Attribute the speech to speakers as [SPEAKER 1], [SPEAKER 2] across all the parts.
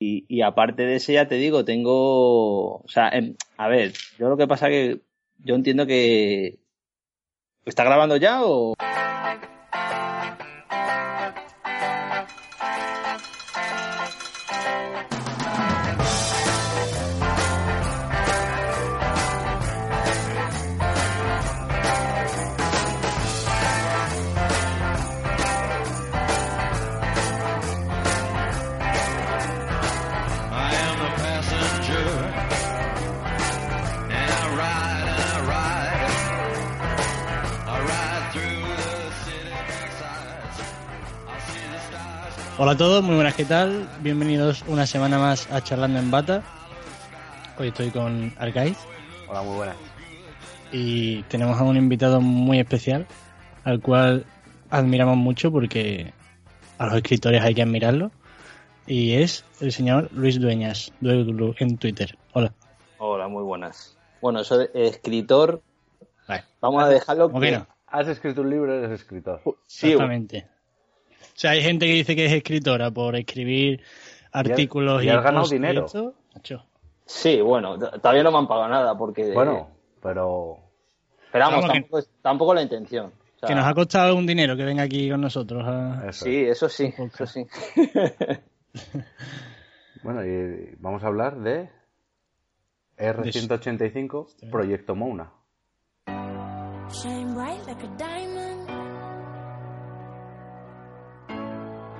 [SPEAKER 1] Y, aparte de ese, ya te digo, tengo. O sea, em, a ver, yo lo que pasa que yo entiendo que. ¿Está grabando ya o.?
[SPEAKER 2] Hola a todos, muy buenas, ¿qué tal? Bienvenidos una semana más a Charlando en Bata. Hoy estoy con Arcaiz.
[SPEAKER 3] Hola, muy buenas.
[SPEAKER 2] Y tenemos a un invitado muy especial, al cual admiramos mucho porque a los escritores hay que admirarlo. Y es el señor Luis Dueñas, Dueglu, en Twitter. Hola.
[SPEAKER 1] Hola, muy buenas. Bueno, soy escritor. Vamos a dejarlo.
[SPEAKER 3] que... Has escrito un libro, eres escritor.
[SPEAKER 2] Sí, Exactamente. O sea, hay gente que dice que es escritora por escribir artículos
[SPEAKER 3] y, y, has ganado dinero.
[SPEAKER 1] Sí, bueno, todavía no me han pagado nada porque.
[SPEAKER 3] Bueno, pero.
[SPEAKER 1] Esperamos, tampoco, la intención.
[SPEAKER 2] que nos ha costado un dinero que venga aquí con nosotros.
[SPEAKER 1] sí, eso sí, eso sí.
[SPEAKER 3] bueno, y vamos a hablar de R185, Proyecto Mouna. shine bright like a diamond.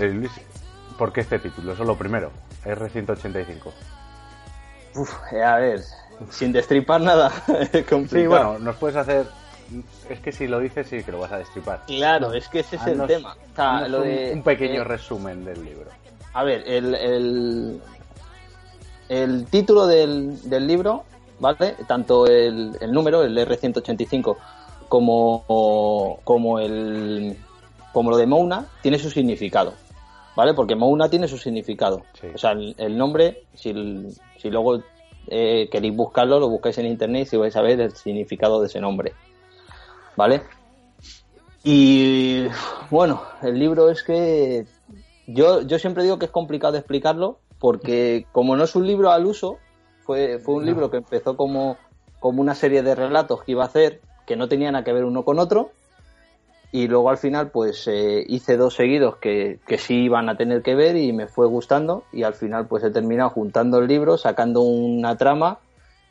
[SPEAKER 3] Eh, Luis, ¿por qué este título? Eso es lo primero. R185.
[SPEAKER 1] Uf, eh, a ver, sin destripar nada.
[SPEAKER 3] sí, bueno, nos puedes hacer. Es que si lo dices, sí que lo vas a destripar.
[SPEAKER 1] Claro, es que ese es el tema.
[SPEAKER 3] un, pequeño resumen del libro.
[SPEAKER 1] A ver, el, el, título del, del, libro, ¿vale? Tanto el, el número, el R185, como, como el, como lo de Mouna, tiene su significado, ¿vale? Porque Mouna tiene su significado. O sea, el, nombre, si, si luego eh, queréis buscarlo, lo buscáis en internet y vais a ver el significado de ese nombre, ¿vale? Y bueno, el libro es que yo, yo siempre digo que es complicado explicarlo porque como no es un libro al uso, fue, fue un libro que empezó como, como una serie de relatos que iba a hacer que no tenían nada que ver uno con otro y luego al final pues eh, hice dos seguidos que, que, sí iban a tener que ver y me fue gustando y al final pues he terminado juntando el libro, sacando una trama,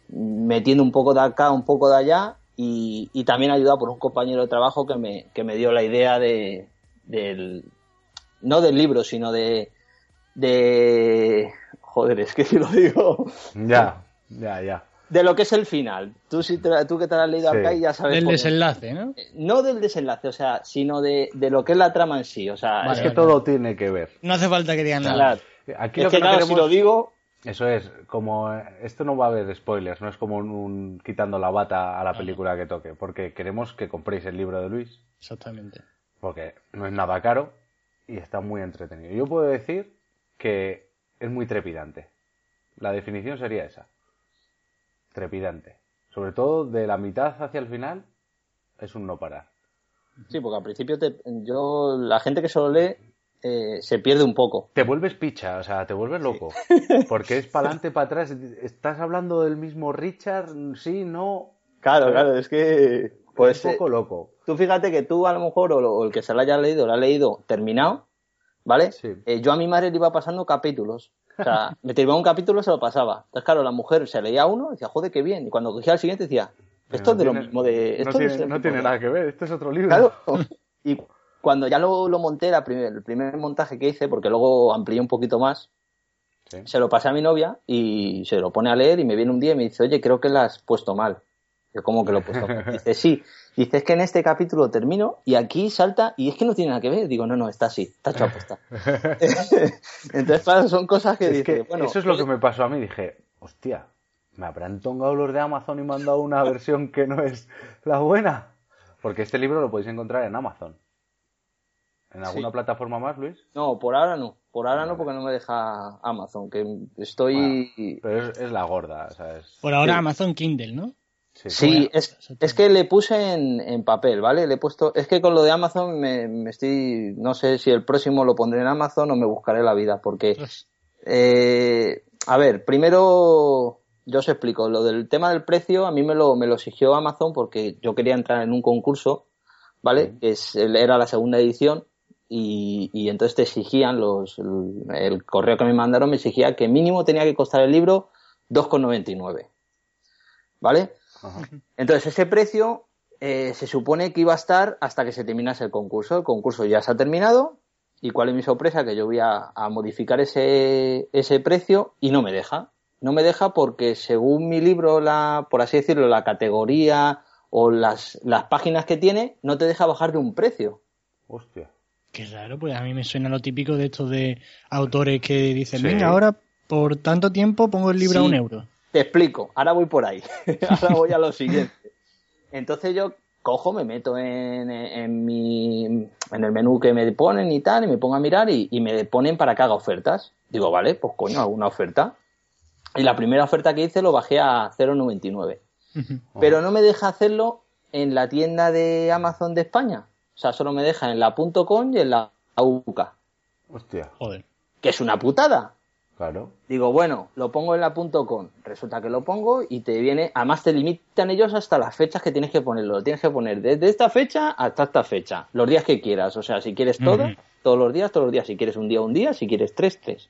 [SPEAKER 1] metiendo un poco de acá, un poco de allá y, y también ayudado por un compañero de trabajo que me, que me dio la idea de, del, no del libro, sino de, de, joder, es que si lo digo.
[SPEAKER 3] Ya, ya, ya
[SPEAKER 1] de lo que es el final. Tú, si tú que te has leído acá y ya sabes.
[SPEAKER 2] Del desenlace, ¿no?
[SPEAKER 1] Eh, no del desenlace, o sea, sino de, lo que es la trama en sí. O sea,
[SPEAKER 3] es que todo tiene que ver.
[SPEAKER 2] No hace falta que digan nada.
[SPEAKER 1] Aquí lo que, si lo digo.
[SPEAKER 3] Eso es, como esto no va a haber spoilers, no es como un, quitando la bata a la película que toque, porque queremos que compréis el libro de Luis.
[SPEAKER 2] Exactamente.
[SPEAKER 3] Porque no es nada caro y está muy entretenido. Yo puedo decir que es muy trepidante
[SPEAKER 4] la definición sería esa. Trepidante. Sobre todo de la mitad hacia el final es un no parar.
[SPEAKER 1] Sí, porque al principio te, yo, la gente que solo lee eh, se pierde un poco.
[SPEAKER 4] Te vuelves picha, o sea, te vuelves loco. Porque es para adelante, para atrás. Estás hablando del mismo Richard, sí, no.
[SPEAKER 1] Claro, claro, es que... Pues
[SPEAKER 4] un poco loco.
[SPEAKER 1] tú fíjate que tú a lo mejor, o, el que se lo haya leído, lo ha leído terminado, ¿vale?
[SPEAKER 4] Sí.
[SPEAKER 1] Eh, yo a mi madre le iba pasando capítulos. O sea, me terminaba un capítulo se lo pasaba. Entonces, claro, la mujer se leía uno y decía, joder, qué bien. Y cuando cogía el siguiente decía, esto
[SPEAKER 4] No
[SPEAKER 1] es de lo mismo de...
[SPEAKER 4] No
[SPEAKER 1] Esto
[SPEAKER 4] tiene,
[SPEAKER 1] es de-
[SPEAKER 4] no tiene nada que ver, este es otro libro.
[SPEAKER 1] Claro. Y cuando ya lo, lo monté, la primer- el primer montaje que hice, porque luego amplié un poquito más,
[SPEAKER 4] Sí.
[SPEAKER 1] se lo pasé a mi novia y se lo pone a leer y me viene un día y me dice, oye, creo que lo has puesto mal. Yo, ¿cómo que lo he puesto mal? Dice, sí. Dice, es que en este capítulo termino y aquí salta y es que no tiene nada que ver. Digo, no, no, está así, está hecho aposta. Entonces, claro, son cosas que
[SPEAKER 4] Es
[SPEAKER 1] dice,
[SPEAKER 4] que
[SPEAKER 1] bueno,
[SPEAKER 4] eso es lo que me pasó a mí. Dije, hostia, ¿me habrán tongado los de Amazon y me han dado una versión que no es la buena? Porque este libro lo podéis encontrar en Amazon. ¿En alguna
[SPEAKER 1] Sí.
[SPEAKER 4] plataforma más, Luis?
[SPEAKER 1] no, por ahora no. Por ahora no porque no me deja Amazon, que estoy...
[SPEAKER 4] Pero es, es la gorda, o sea, es...
[SPEAKER 2] Por ahora
[SPEAKER 1] Sí.
[SPEAKER 2] Amazon Kindle, ¿no?
[SPEAKER 4] Sí,
[SPEAKER 1] es, es que le puse en, en papel, ¿vale? Le he puesto, es que con lo de Amazon me, me estoy, no sé si el próximo lo pondré en Amazon o me buscaré la vida, porque,
[SPEAKER 2] Ostras.
[SPEAKER 1] eh, a ver, primero yo os explico, lo del tema del precio a mí me lo, me lo exigió Amazon porque yo quería entrar en un concurso, ¿vale? Que es, era la segunda edición y, y entonces te exigían los, el, el correo que me mandaron me exigía que mínimo tenía que costar el libro 2,99, ¿vale?
[SPEAKER 4] Ajá.
[SPEAKER 1] Entonces, ese precio eh, se supone que iba a estar hasta que se terminase el concurso. El concurso ya se ha terminado. ¿Y cuál es mi sorpresa? Que yo voy a, a modificar ese, ese precio y no me deja. No me deja porque según mi libro, la, por así decirlo, la categoría o las, las páginas que tiene, no te deja bajar de un precio.
[SPEAKER 4] Hostia.
[SPEAKER 2] Qué raro, pues a mí me suena lo típico de estos de autores que dicen,
[SPEAKER 4] Sí.
[SPEAKER 2] venga, ahora por tanto tiempo pongo el libro a un euro.
[SPEAKER 1] Te explico, ahora voy por ahí. ahora voy a lo siguiente. Entonces yo cojo, me meto en, en mi en el menú que me ponen y tal, y me pongo a mirar y, y me ponen para que haga ofertas. Digo, vale, pues coño, alguna oferta. Y la primera oferta que hice lo bajé a 0,99. Pero no me deja hacerlo en la tienda de Amazon de España. O sea, solo me deja en la .com y en la UK.
[SPEAKER 4] Hostia,
[SPEAKER 2] Joder.
[SPEAKER 1] Que es una putada.
[SPEAKER 4] Claro.
[SPEAKER 1] Digo, bueno, lo pongo en la .com. Resulta que lo pongo y te viene, además te limitan ellos hasta las fechas que tienes que ponerlo. Lo tienes que poner desde esta fecha hasta esta fecha. Los días que quieras. O sea, si quieres todo, todos los días, todos los días. Si quieres un día, un día. Si quieres tres, tres.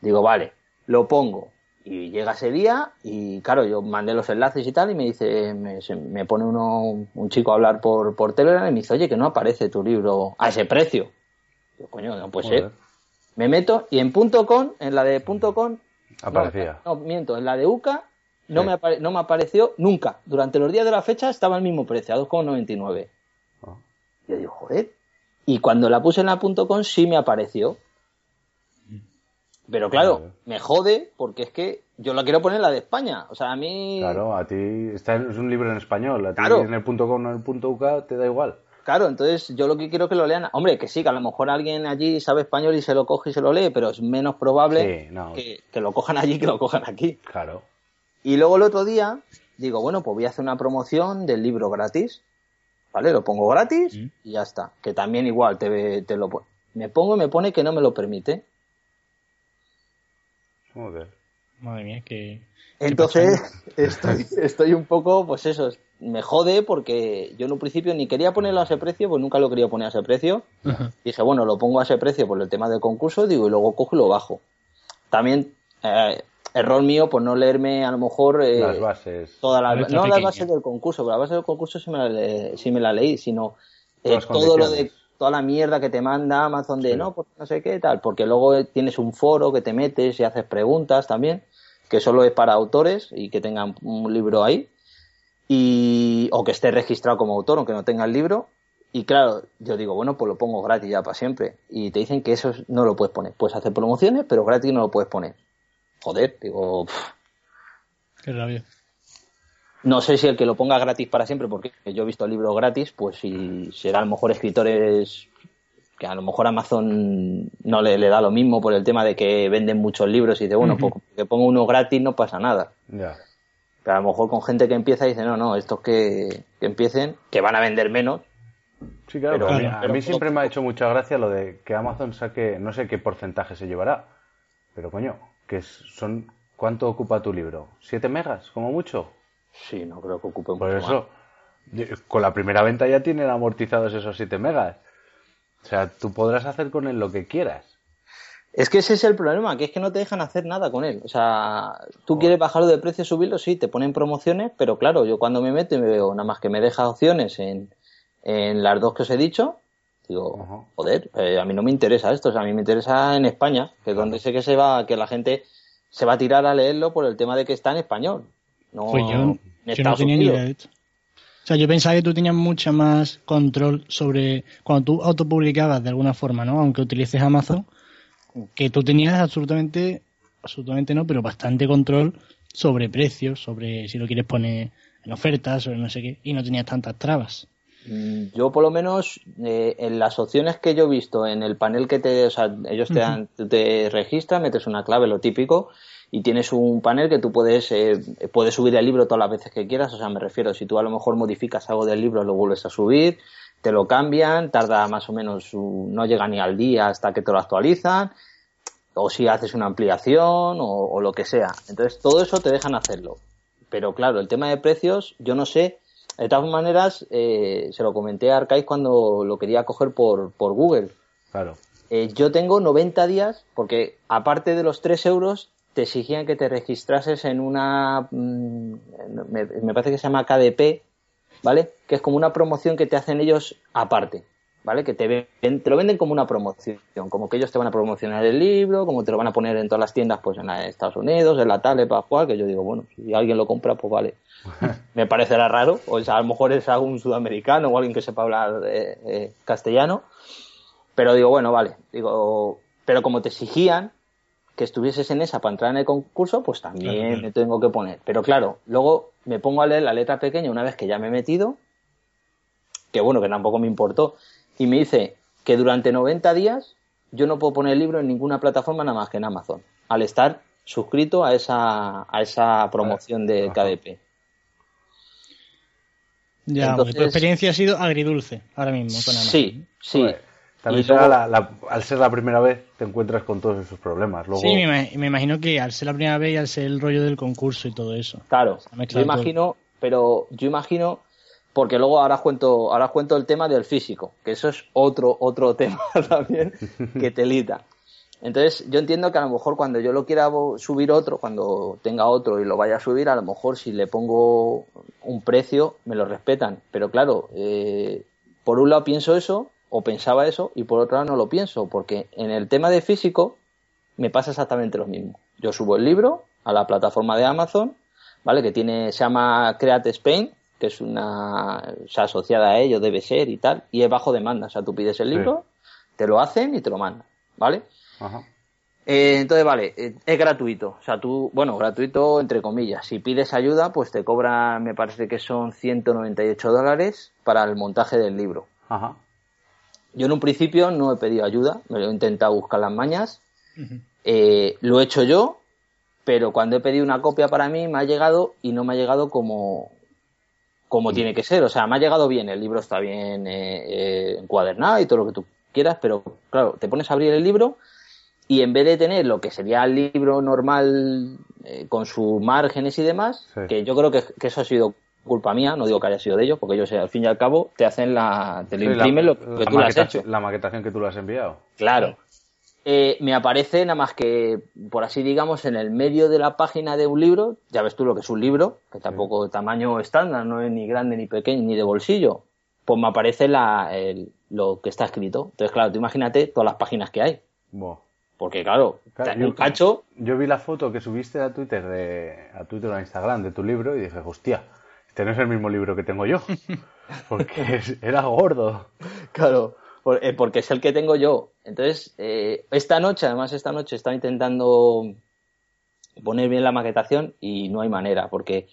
[SPEAKER 1] Digo, vale, lo pongo. Y llega ese día y claro, yo mandé los enlaces y tal y me dice, me, se- me pone uno, un chico a hablar por, por Telegram y me dice, oye, que no aparece tu libro a ese precio. Digo, coño, no puede ser. Me meto y en punto .com, en la de punto .com,
[SPEAKER 4] Aparecía.
[SPEAKER 1] no, no, miento, en la de UCA no,
[SPEAKER 4] Sí.
[SPEAKER 1] me apare- no me apareció nunca. Durante los días de la fecha estaba al mismo precio, a 2,99.
[SPEAKER 4] Ah.
[SPEAKER 1] Yo digo, joder. Y cuando la puse en la punto .com sí me apareció. Pero claro, me jode porque es que yo la quiero poner en la de España. O sea, a mí...
[SPEAKER 4] Claro, a ti está, es un libro en español, a ti
[SPEAKER 1] Claro.
[SPEAKER 4] en el punto com o en el punto UK te da igual.
[SPEAKER 1] Claro, entonces yo lo que quiero es que lo lean. Hombre, que sí, que a lo mejor alguien allí sabe español y se lo coge y se lo lee, pero es menos probable
[SPEAKER 4] Sí, no.
[SPEAKER 1] que, que lo cojan allí que lo cojan aquí.
[SPEAKER 4] Claro.
[SPEAKER 1] Y luego el otro día digo, bueno, pues voy a hacer una promoción del libro gratis. ¿Vale? Lo pongo gratis
[SPEAKER 2] Mm.
[SPEAKER 1] y ya está. Que también igual te, te lo pon- Me pongo y me pone que no me lo permite.
[SPEAKER 4] Joder.
[SPEAKER 2] Madre mía, que...
[SPEAKER 1] Entonces estoy, estoy un poco, pues eso, me jode porque yo en un principio ni quería ponerlo a ese precio, pues nunca lo quería poner a ese precio. Dije, bueno, lo pongo a ese precio por el tema del concurso, digo, y luego cojo y lo bajo. También, eh, error mío por no leerme a lo mejor eh,
[SPEAKER 4] Las bases.
[SPEAKER 1] todas las,
[SPEAKER 2] Letra
[SPEAKER 1] no las bases del concurso, pero las bases del concurso sí me la, le- sí me la leí, sino eh, todo lo de toda la mierda que te manda Amazon de
[SPEAKER 4] Sí.
[SPEAKER 1] no, pues no sé qué tal, porque luego tienes un foro que te metes y haces preguntas también, que solo es para autores y que tengan un libro ahí y o que esté registrado como autor aunque no tenga el libro y claro, yo digo, bueno, pues lo pongo gratis ya para siempre. Y te dicen que eso no lo puedes poner. Puedes hacer promociones, pero gratis no lo puedes poner. Joder, digo, pff,
[SPEAKER 2] Qué rabia.
[SPEAKER 1] no sé si el que lo ponga gratis para siempre, porque yo he visto libros gratis, pues si será a lo mejor escritores que a lo mejor Amazon no le, le da lo mismo por el tema de que venden muchos libros y dice, bueno, pues que pongo uno gratis no pasa nada. Pero a lo mejor con gente que empieza dice, no, no, estos que, que empiecen, que van a vender menos.
[SPEAKER 4] Sí, claro,
[SPEAKER 1] Pero-
[SPEAKER 4] a mí,
[SPEAKER 2] Claro,
[SPEAKER 4] a
[SPEAKER 1] pero
[SPEAKER 4] mí
[SPEAKER 1] poco
[SPEAKER 4] siempre me ha hecho mucha gracia lo de que Amazon saque, no sé qué porcentaje se llevará, pero coño, que son, ¿cuánto ocupa tu libro? ¿7 megas, como mucho?
[SPEAKER 1] Sí, no creo que ocupe
[SPEAKER 4] Por
[SPEAKER 1] mucho
[SPEAKER 4] eso, de- con la primera venta ya tienen amortizados esos 7 megas. O sea, tú podrás hacer con él lo que quieras.
[SPEAKER 1] Es que ese es el problema, que es que no te dejan hacer nada con él. O sea, tú quieres bajarlo de precio, subirlo, sí, te ponen promociones, pero claro, yo cuando me meto y me veo nada más que me deja opciones en, en las dos que os he dicho, digo, joder, eh, a mí no me interesa esto, o sea, a mí me interesa en España, que es donde sé que se va, que la gente se va a tirar a leerlo por el tema de que está en español. No
[SPEAKER 2] Pues yo,
[SPEAKER 1] en
[SPEAKER 2] yo no tenía ni
[SPEAKER 1] Unidos.
[SPEAKER 2] idea de esto. O sea, yo pensaba que tú tenías mucha más control sobre cuando tú autopublicabas de alguna forma, ¿no? Aunque utilices Amazon, que tú tenías absolutamente, absolutamente no, pero bastante control sobre precios, sobre si lo quieres poner en ofertas, sobre no sé qué, y no tenías tantas trabas.
[SPEAKER 1] Mm, Yo por lo menos eh, en las opciones que yo he visto en el panel que te, o sea, ellos te dan, tú te registran, metes una clave, lo típico, y tienes un panel que tú puedes, eh, puedes subir el libro todas las veces que quieras, o sea, me refiero, si tú a lo mejor modificas algo del libro, lo vuelves a subir, te lo cambian, tarda más o menos, no llega ni al día hasta que te lo actualizan, o si haces una ampliación o, o lo que sea. Entonces todo eso te dejan hacerlo. Pero claro, el tema de precios, yo no sé. De todas maneras, eh, se lo comenté a Arcais cuando lo quería coger por, por Google.
[SPEAKER 4] Claro.
[SPEAKER 1] Eh, yo tengo 90 días, porque aparte de los 3 euros, te exigían que te registrases en una. mm, me, me parece que se llama KDP, ¿vale? Que es como una promoción que te hacen ellos aparte, ¿vale? Que te, ven- te lo venden como una promoción, como que ellos te van a promocionar el libro, como te lo van a poner en todas las tiendas, pues en Estados Unidos, en la tablet para jugar, que yo digo, bueno, si alguien lo compra, pues vale. me parecerá raro, o sea, a lo mejor es algún sudamericano o alguien que sepa hablar eh, eh, castellano, pero digo, bueno, vale, digo, pero como te exigían que estuvieses en esa para entrar en el concurso, pues también
[SPEAKER 2] Claro,
[SPEAKER 1] me tengo que poner. Pero claro, luego me pongo a leer la letra pequeña una vez que ya me he metido, que bueno, que tampoco me importó, y me dice que durante 90 días yo no puedo poner el libro en ninguna plataforma nada más que en Amazon, al estar suscrito a esa, a esa promoción de. KDP.
[SPEAKER 2] Ya,
[SPEAKER 1] Entonces-
[SPEAKER 2] tu experiencia ha sido agridulce ahora mismo con Amazon.
[SPEAKER 1] Sí, sí.
[SPEAKER 4] Joder, También
[SPEAKER 1] Y
[SPEAKER 4] será
[SPEAKER 1] luego-
[SPEAKER 4] la- la- al ser la primera vez te encuentras con todos esos problemas. Luego,
[SPEAKER 2] Sí, me, ima- me imagino que al ser la primera vez y al ser el rollo del concurso y todo eso.
[SPEAKER 1] Claro, yo imagino, pero yo imagino, porque luego ahora cuento, ahora os cuento el tema del físico, que eso es otro, otro tema también que telita. Entonces, yo entiendo que a lo mejor cuando yo lo quiera subir otro, cuando tenga otro y lo vaya a subir, a lo mejor si le pongo un precio, me lo respetan. Pero claro, eh, por un lado pienso eso, o pensaba eso, y por otro lado no lo pienso, porque en el tema de físico me pasa exactamente lo mismo. Yo subo el libro a la plataforma de Amazon, ¿vale? Que tiene, se llama Create Spain, que es una, o sea, asociada a ello, debe ser y tal, y es bajo demanda. O sea, tú pides el
[SPEAKER 4] Sí.
[SPEAKER 1] libro, te lo hacen y te lo mandan, ¿vale?
[SPEAKER 4] Ajá.
[SPEAKER 1] Eh, entonces, vale, eh, es gratuito. O sea, tú, bueno, gratuito entre comillas. Si pides ayuda, pues te cobran, me parece que son 198 dólares para el montaje del libro.
[SPEAKER 4] Ajá.
[SPEAKER 1] Yo en un principio no he pedido ayuda, me lo he intentado buscar las mañas, eh, lo he hecho yo, pero cuando he pedido una copia para mí me ha llegado y no me ha llegado como, como tiene que ser. O sea, me ha llegado bien, el libro está bien eh, eh, encuadernado y todo lo que tú quieras, pero claro, te pones a abrir el libro y en vez de tener lo que sería el libro normal eh, con sus márgenes y demás,
[SPEAKER 4] Sí.
[SPEAKER 1] que yo creo que, que eso ha sido culpa mía, no digo que haya sido de ellos, porque ellos al fin y al cabo te hacen la, te lo
[SPEAKER 4] la-
[SPEAKER 1] imprimen lo que tú le has hecho.
[SPEAKER 4] La maquetación que tú le has enviado.
[SPEAKER 1] Claro. Eh, me aparece nada más que, por así digamos, en el medio de la página de un libro, ya ves tú lo que es un libro, que tampoco de tamaño estándar, no es ni grande ni pequeño ni de bolsillo, pues me aparece la, el- lo que está escrito. Entonces, claro, tú imagínate todas las páginas que hay, porque claro,
[SPEAKER 4] Claro,
[SPEAKER 1] te-
[SPEAKER 4] yo-
[SPEAKER 1] un cacho,
[SPEAKER 4] Yo vi la foto que subiste a Twitter, de, a Twitter o a Instagram de tu libro y dije, hostia, este no es el mismo libro que tengo yo. Porque es- era gordo.
[SPEAKER 1] Claro, eh, porque es el que tengo yo. Entonces, eh, esta noche, además esta noche estaba intentando poner bien la maquetación y no hay manera, porque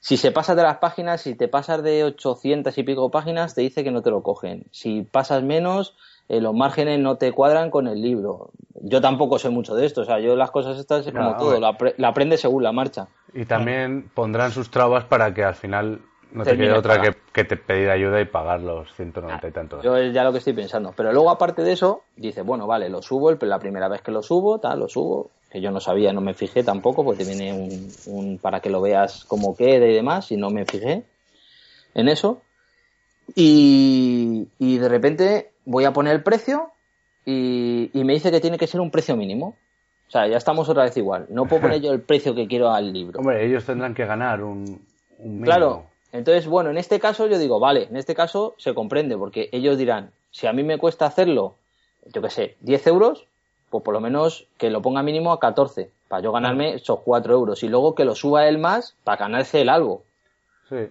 [SPEAKER 1] si se pasa de las páginas, si te pasas de 800 y pico páginas, te dice que no te lo cogen. Si pasas menos, eh, los márgenes no te cuadran con el libro. Yo tampoco sé mucho de esto, o sea, yo las cosas estas es como
[SPEAKER 4] No,
[SPEAKER 1] todo, la, la aprendes según la marcha.
[SPEAKER 4] Y también pondrán sus trabas para que al final no te quede otra que, que te pedir ayuda y pagar los 190 y tantos.
[SPEAKER 1] Yo es ya lo que estoy pensando. Pero luego, aparte de eso, dice, bueno, vale, lo subo, el- la primera vez que lo subo, tal, lo subo, que yo no sabía, no me fijé tampoco, porque viene un, un- para que lo veas cómo queda y demás, y no me fijé en eso. Y, y de repente voy a poner el precio y, y me dice que tiene que ser un precio mínimo. O sea, ya estamos otra vez igual. No puedo poner yo el precio que quiero al libro.
[SPEAKER 4] Hombre, ellos tendrán que ganar un, un mínimo.
[SPEAKER 1] Claro. Entonces, bueno, en este caso yo digo, vale, en este caso se comprende, porque ellos dirán, si a mí me cuesta hacerlo, yo qué sé, 10 euros, pues por lo menos que lo ponga mínimo a 14, para yo ganarme esos 4 euros, y luego que lo suba él más, para ganarse él algo.
[SPEAKER 4] Sí.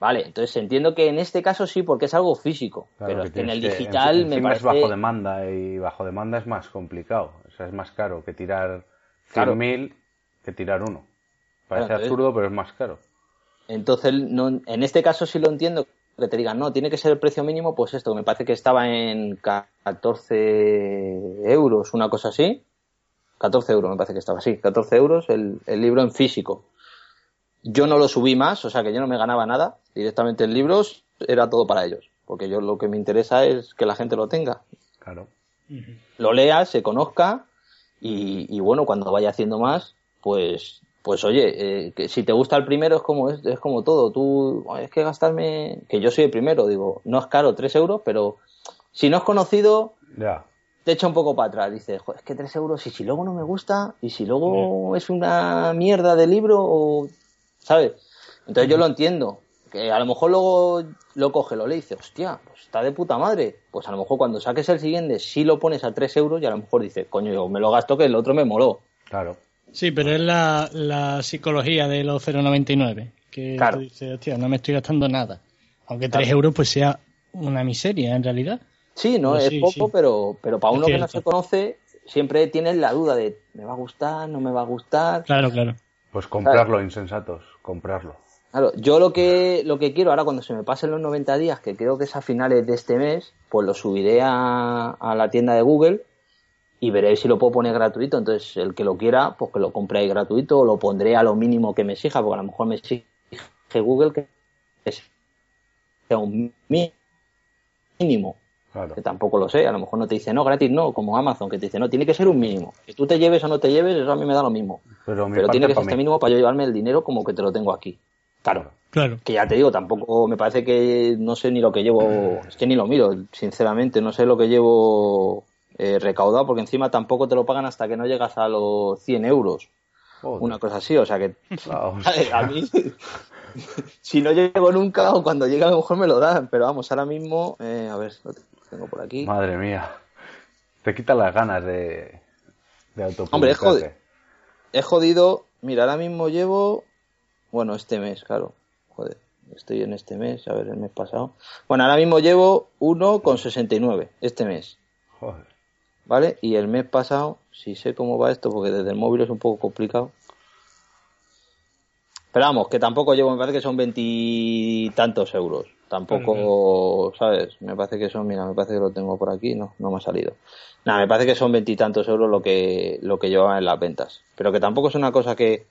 [SPEAKER 1] Vale, entonces entiendo que en este caso sí, porque es algo físico,
[SPEAKER 4] Claro,
[SPEAKER 1] pero es que en el
[SPEAKER 4] que-
[SPEAKER 1] digital
[SPEAKER 4] en-
[SPEAKER 1] me parece...
[SPEAKER 4] es bajo demanda y bajo demanda es más complicado. O sea, es más caro que tirar
[SPEAKER 1] Claro.
[SPEAKER 4] 100.000 que tirar uno.
[SPEAKER 1] Claro,
[SPEAKER 4] Parece absurdo, pero es más caro.
[SPEAKER 1] Entonces, no, en este caso sí lo entiendo, que te digan, no, tiene que ser el precio mínimo, pues esto, me parece que estaba en 14 euros, una cosa así. 14 euros, me parece que estaba así, 14 euros el, el libro en físico. Yo no lo subí más, o sea que yo no me ganaba nada, directamente en libros era todo para ellos, porque yo lo que me interesa es que la gente lo tenga,
[SPEAKER 4] Claro.
[SPEAKER 1] lo lea, se conozca y, y bueno, cuando vaya haciendo más, pues, pues oye, eh, que si te gusta el primero es como es, es como todo. Tú "Ay, es que gastarme, que yo soy el primero, digo, no es caro, 3 euros, pero si no es conocido, te echa un poco para atrás. Dices, "Jo, es que 3 euros, y si luego no me gusta, y si luego es una mierda de libro, o, ¿sabes? Entonces yo lo entiendo. Que a lo mejor luego lo coge, lo lee y dice, hostia, pues está de puta madre. Pues a lo mejor cuando saques el siguiente, sí lo pones a 3 euros y a lo mejor dice, coño, yo me lo gasto que el otro me moló.
[SPEAKER 4] Claro.
[SPEAKER 2] Sí, pero es la, la psicología de los 0,99. Que
[SPEAKER 1] Claro.
[SPEAKER 2] tú dices, hostia, no me estoy gastando nada. Aunque 3
[SPEAKER 1] Claro.
[SPEAKER 2] euros pues sea una miseria en realidad.
[SPEAKER 1] Sí, no
[SPEAKER 2] Pues
[SPEAKER 1] es
[SPEAKER 2] sí,
[SPEAKER 1] poco,
[SPEAKER 2] sí.
[SPEAKER 1] pero pero para uno que no se conoce, siempre tienes la duda de, ¿me va a gustar? ¿No me va a gustar?
[SPEAKER 2] Claro, claro.
[SPEAKER 4] Pues comprarlo, insensatos. Comprarlo.
[SPEAKER 1] Claro, yo lo que, lo que quiero ahora cuando se me pasen los 90 días, que creo que es a finales de este mes, pues lo subiré a, a la tienda de Google y veré si lo puedo poner gratuito. Entonces, el que lo quiera, pues que lo compre ahí gratuito o lo pondré a lo mínimo que me exija, porque a lo mejor me exige Google que sea un mínimo,
[SPEAKER 4] Claro.
[SPEAKER 1] que tampoco lo sé. A lo mejor no te dice no, gratis no, como Amazon, que te dice no, tiene que ser un mínimo. Que tú te lleves o no te lleves, eso a mí me da lo mismo.
[SPEAKER 4] Pero mi
[SPEAKER 1] Pero
[SPEAKER 4] parte
[SPEAKER 1] tiene que ser este
[SPEAKER 4] mí.
[SPEAKER 1] mínimo para yo llevarme el dinero como que te lo tengo aquí. Claro
[SPEAKER 2] Claro.
[SPEAKER 1] que ya te digo, tampoco me parece que no sé ni lo que llevo, es que ni lo miro, sinceramente, no sé lo que llevo eh, recaudado, porque encima tampoco te lo pagan hasta que no llegas a los 100 euros,
[SPEAKER 4] Joder.
[SPEAKER 1] una cosa así, o sea que a mí, si no llego nunca o cuando llegue a lo mejor me lo dan, pero vamos, ahora mismo, eh, a ver, lo tengo por aquí.
[SPEAKER 4] Madre mía. Te quita las ganas de, de.
[SPEAKER 1] Hombre, es jode- He jodido, mira, ahora mismo llevo, bueno, este mes, claro, joder, estoy en este mes, a ver, el mes pasado. Bueno, ahora mismo llevo 1,69 este mes.
[SPEAKER 4] Joder.
[SPEAKER 1] ¿vale? Y el mes pasado, si sé cómo va esto, porque desde el móvil es un poco complicado. Pero vamos, que tampoco llevo, me parece que son veintitantos euros. Tampoco, ¿sabes? Me parece que son, mira, me parece que lo tengo por aquí, no, no me ha salido. Nada, me parece que son veintitantos euros lo que, lo que llevaba en las ventas. Pero que tampoco es una cosa que,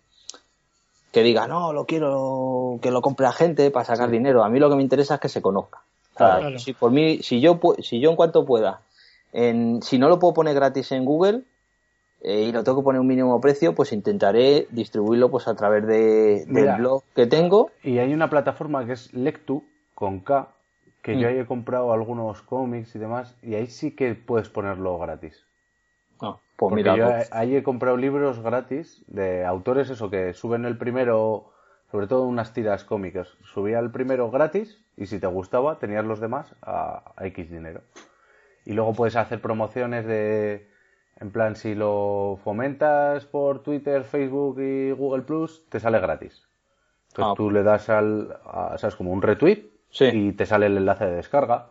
[SPEAKER 1] que diga, no, lo quiero que lo compre la gente para sacar dinero. A mí lo que me interesa es que se conozca. O sea,
[SPEAKER 2] Claro.
[SPEAKER 1] Si por mí, si yo, si yo en cuanto pueda, en, si no lo puedo poner gratis en Google eh, y lo tengo que poner un mínimo precio, pues intentaré distribuirlo pues a través de, del
[SPEAKER 4] Mira.
[SPEAKER 1] blog que tengo.
[SPEAKER 4] Y hay una plataforma que es Lectu, con K, que yo
[SPEAKER 1] Mm.
[SPEAKER 4] ahí he comprado algunos cómics y demás, y ahí sí que puedes ponerlo gratis.
[SPEAKER 1] No, pues
[SPEAKER 4] Porque
[SPEAKER 1] mira,
[SPEAKER 4] yo
[SPEAKER 1] pues,
[SPEAKER 4] ahí he comprado libros gratis de autores, eso, que suben el primero, sobre todo unas tiras cómicas. Subía el primero gratis y si te gustaba tenías los demás a, a X dinero. Y luego puedes hacer promociones de, en plan, si lo fomentas por Twitter, Facebook y Google Plus, te sale gratis. Entonces
[SPEAKER 1] Ah.
[SPEAKER 4] tú le das al, a- ¿sabes? Como un retweet
[SPEAKER 1] Sí.
[SPEAKER 4] y te sale el enlace de descarga.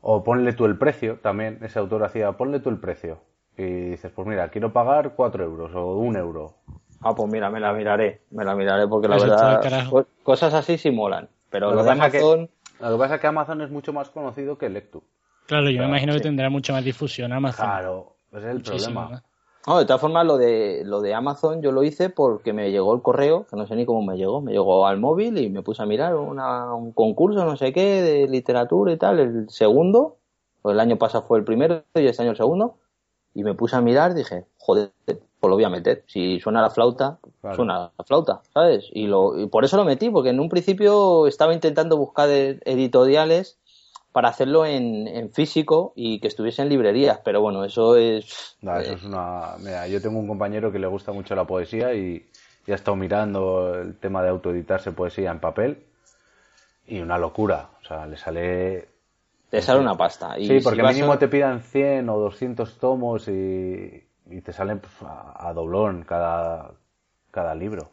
[SPEAKER 4] O ponle tú el precio, también ese autor hacía, ponle tú el precio. Y dices, pues mira, quiero pagar 4 euros o un euro.
[SPEAKER 1] ah, pues mira, me la miraré, me la miraré porque la
[SPEAKER 2] Eso
[SPEAKER 1] verdad, co- cosas así sí molan. Pero
[SPEAKER 4] Lo
[SPEAKER 1] lo
[SPEAKER 4] que
[SPEAKER 1] de
[SPEAKER 4] pasa que-
[SPEAKER 1] Amazon,
[SPEAKER 4] Lo que pasa es que Amazon es mucho más conocido que Lectu.
[SPEAKER 2] Claro, yo me imagino que tendrá mucha más difusión Amazon.
[SPEAKER 4] Claro, ese es el
[SPEAKER 2] Muchísimo
[SPEAKER 4] problema.
[SPEAKER 1] No, de todas formas, lo de, lo de Amazon yo lo hice porque me llegó el correo, que no sé ni cómo me llegó. Me llegó al móvil y me puse a mirar una- un concurso, no sé qué, de literatura y tal, el segundo. Pues el año pasado fue el primero y este año el segundo. Y me puse a mirar, dije, joder, pues lo voy a meter. Si suena la flauta,
[SPEAKER 4] Claro.
[SPEAKER 1] suena la flauta, ¿sabes? Y, lo, y por eso lo metí, porque en un principio estaba intentando buscar editoriales para hacerlo en, en físico y que estuviese en librerías, pero bueno, eso es...
[SPEAKER 4] No, eso
[SPEAKER 1] eh,
[SPEAKER 4] es una... Mira, yo tengo un compañero que le gusta mucho la poesía y, y ha estado mirando el tema de autoeditarse poesía en papel y una locura. O sea, le sale...
[SPEAKER 1] te sale una pasta. Y
[SPEAKER 4] sí,
[SPEAKER 1] si
[SPEAKER 4] porque
[SPEAKER 1] vas
[SPEAKER 4] mínimo
[SPEAKER 1] a-
[SPEAKER 4] te pidan 100 o 200 tomos y, y te salen pues, a, a doblón cada, cada libro.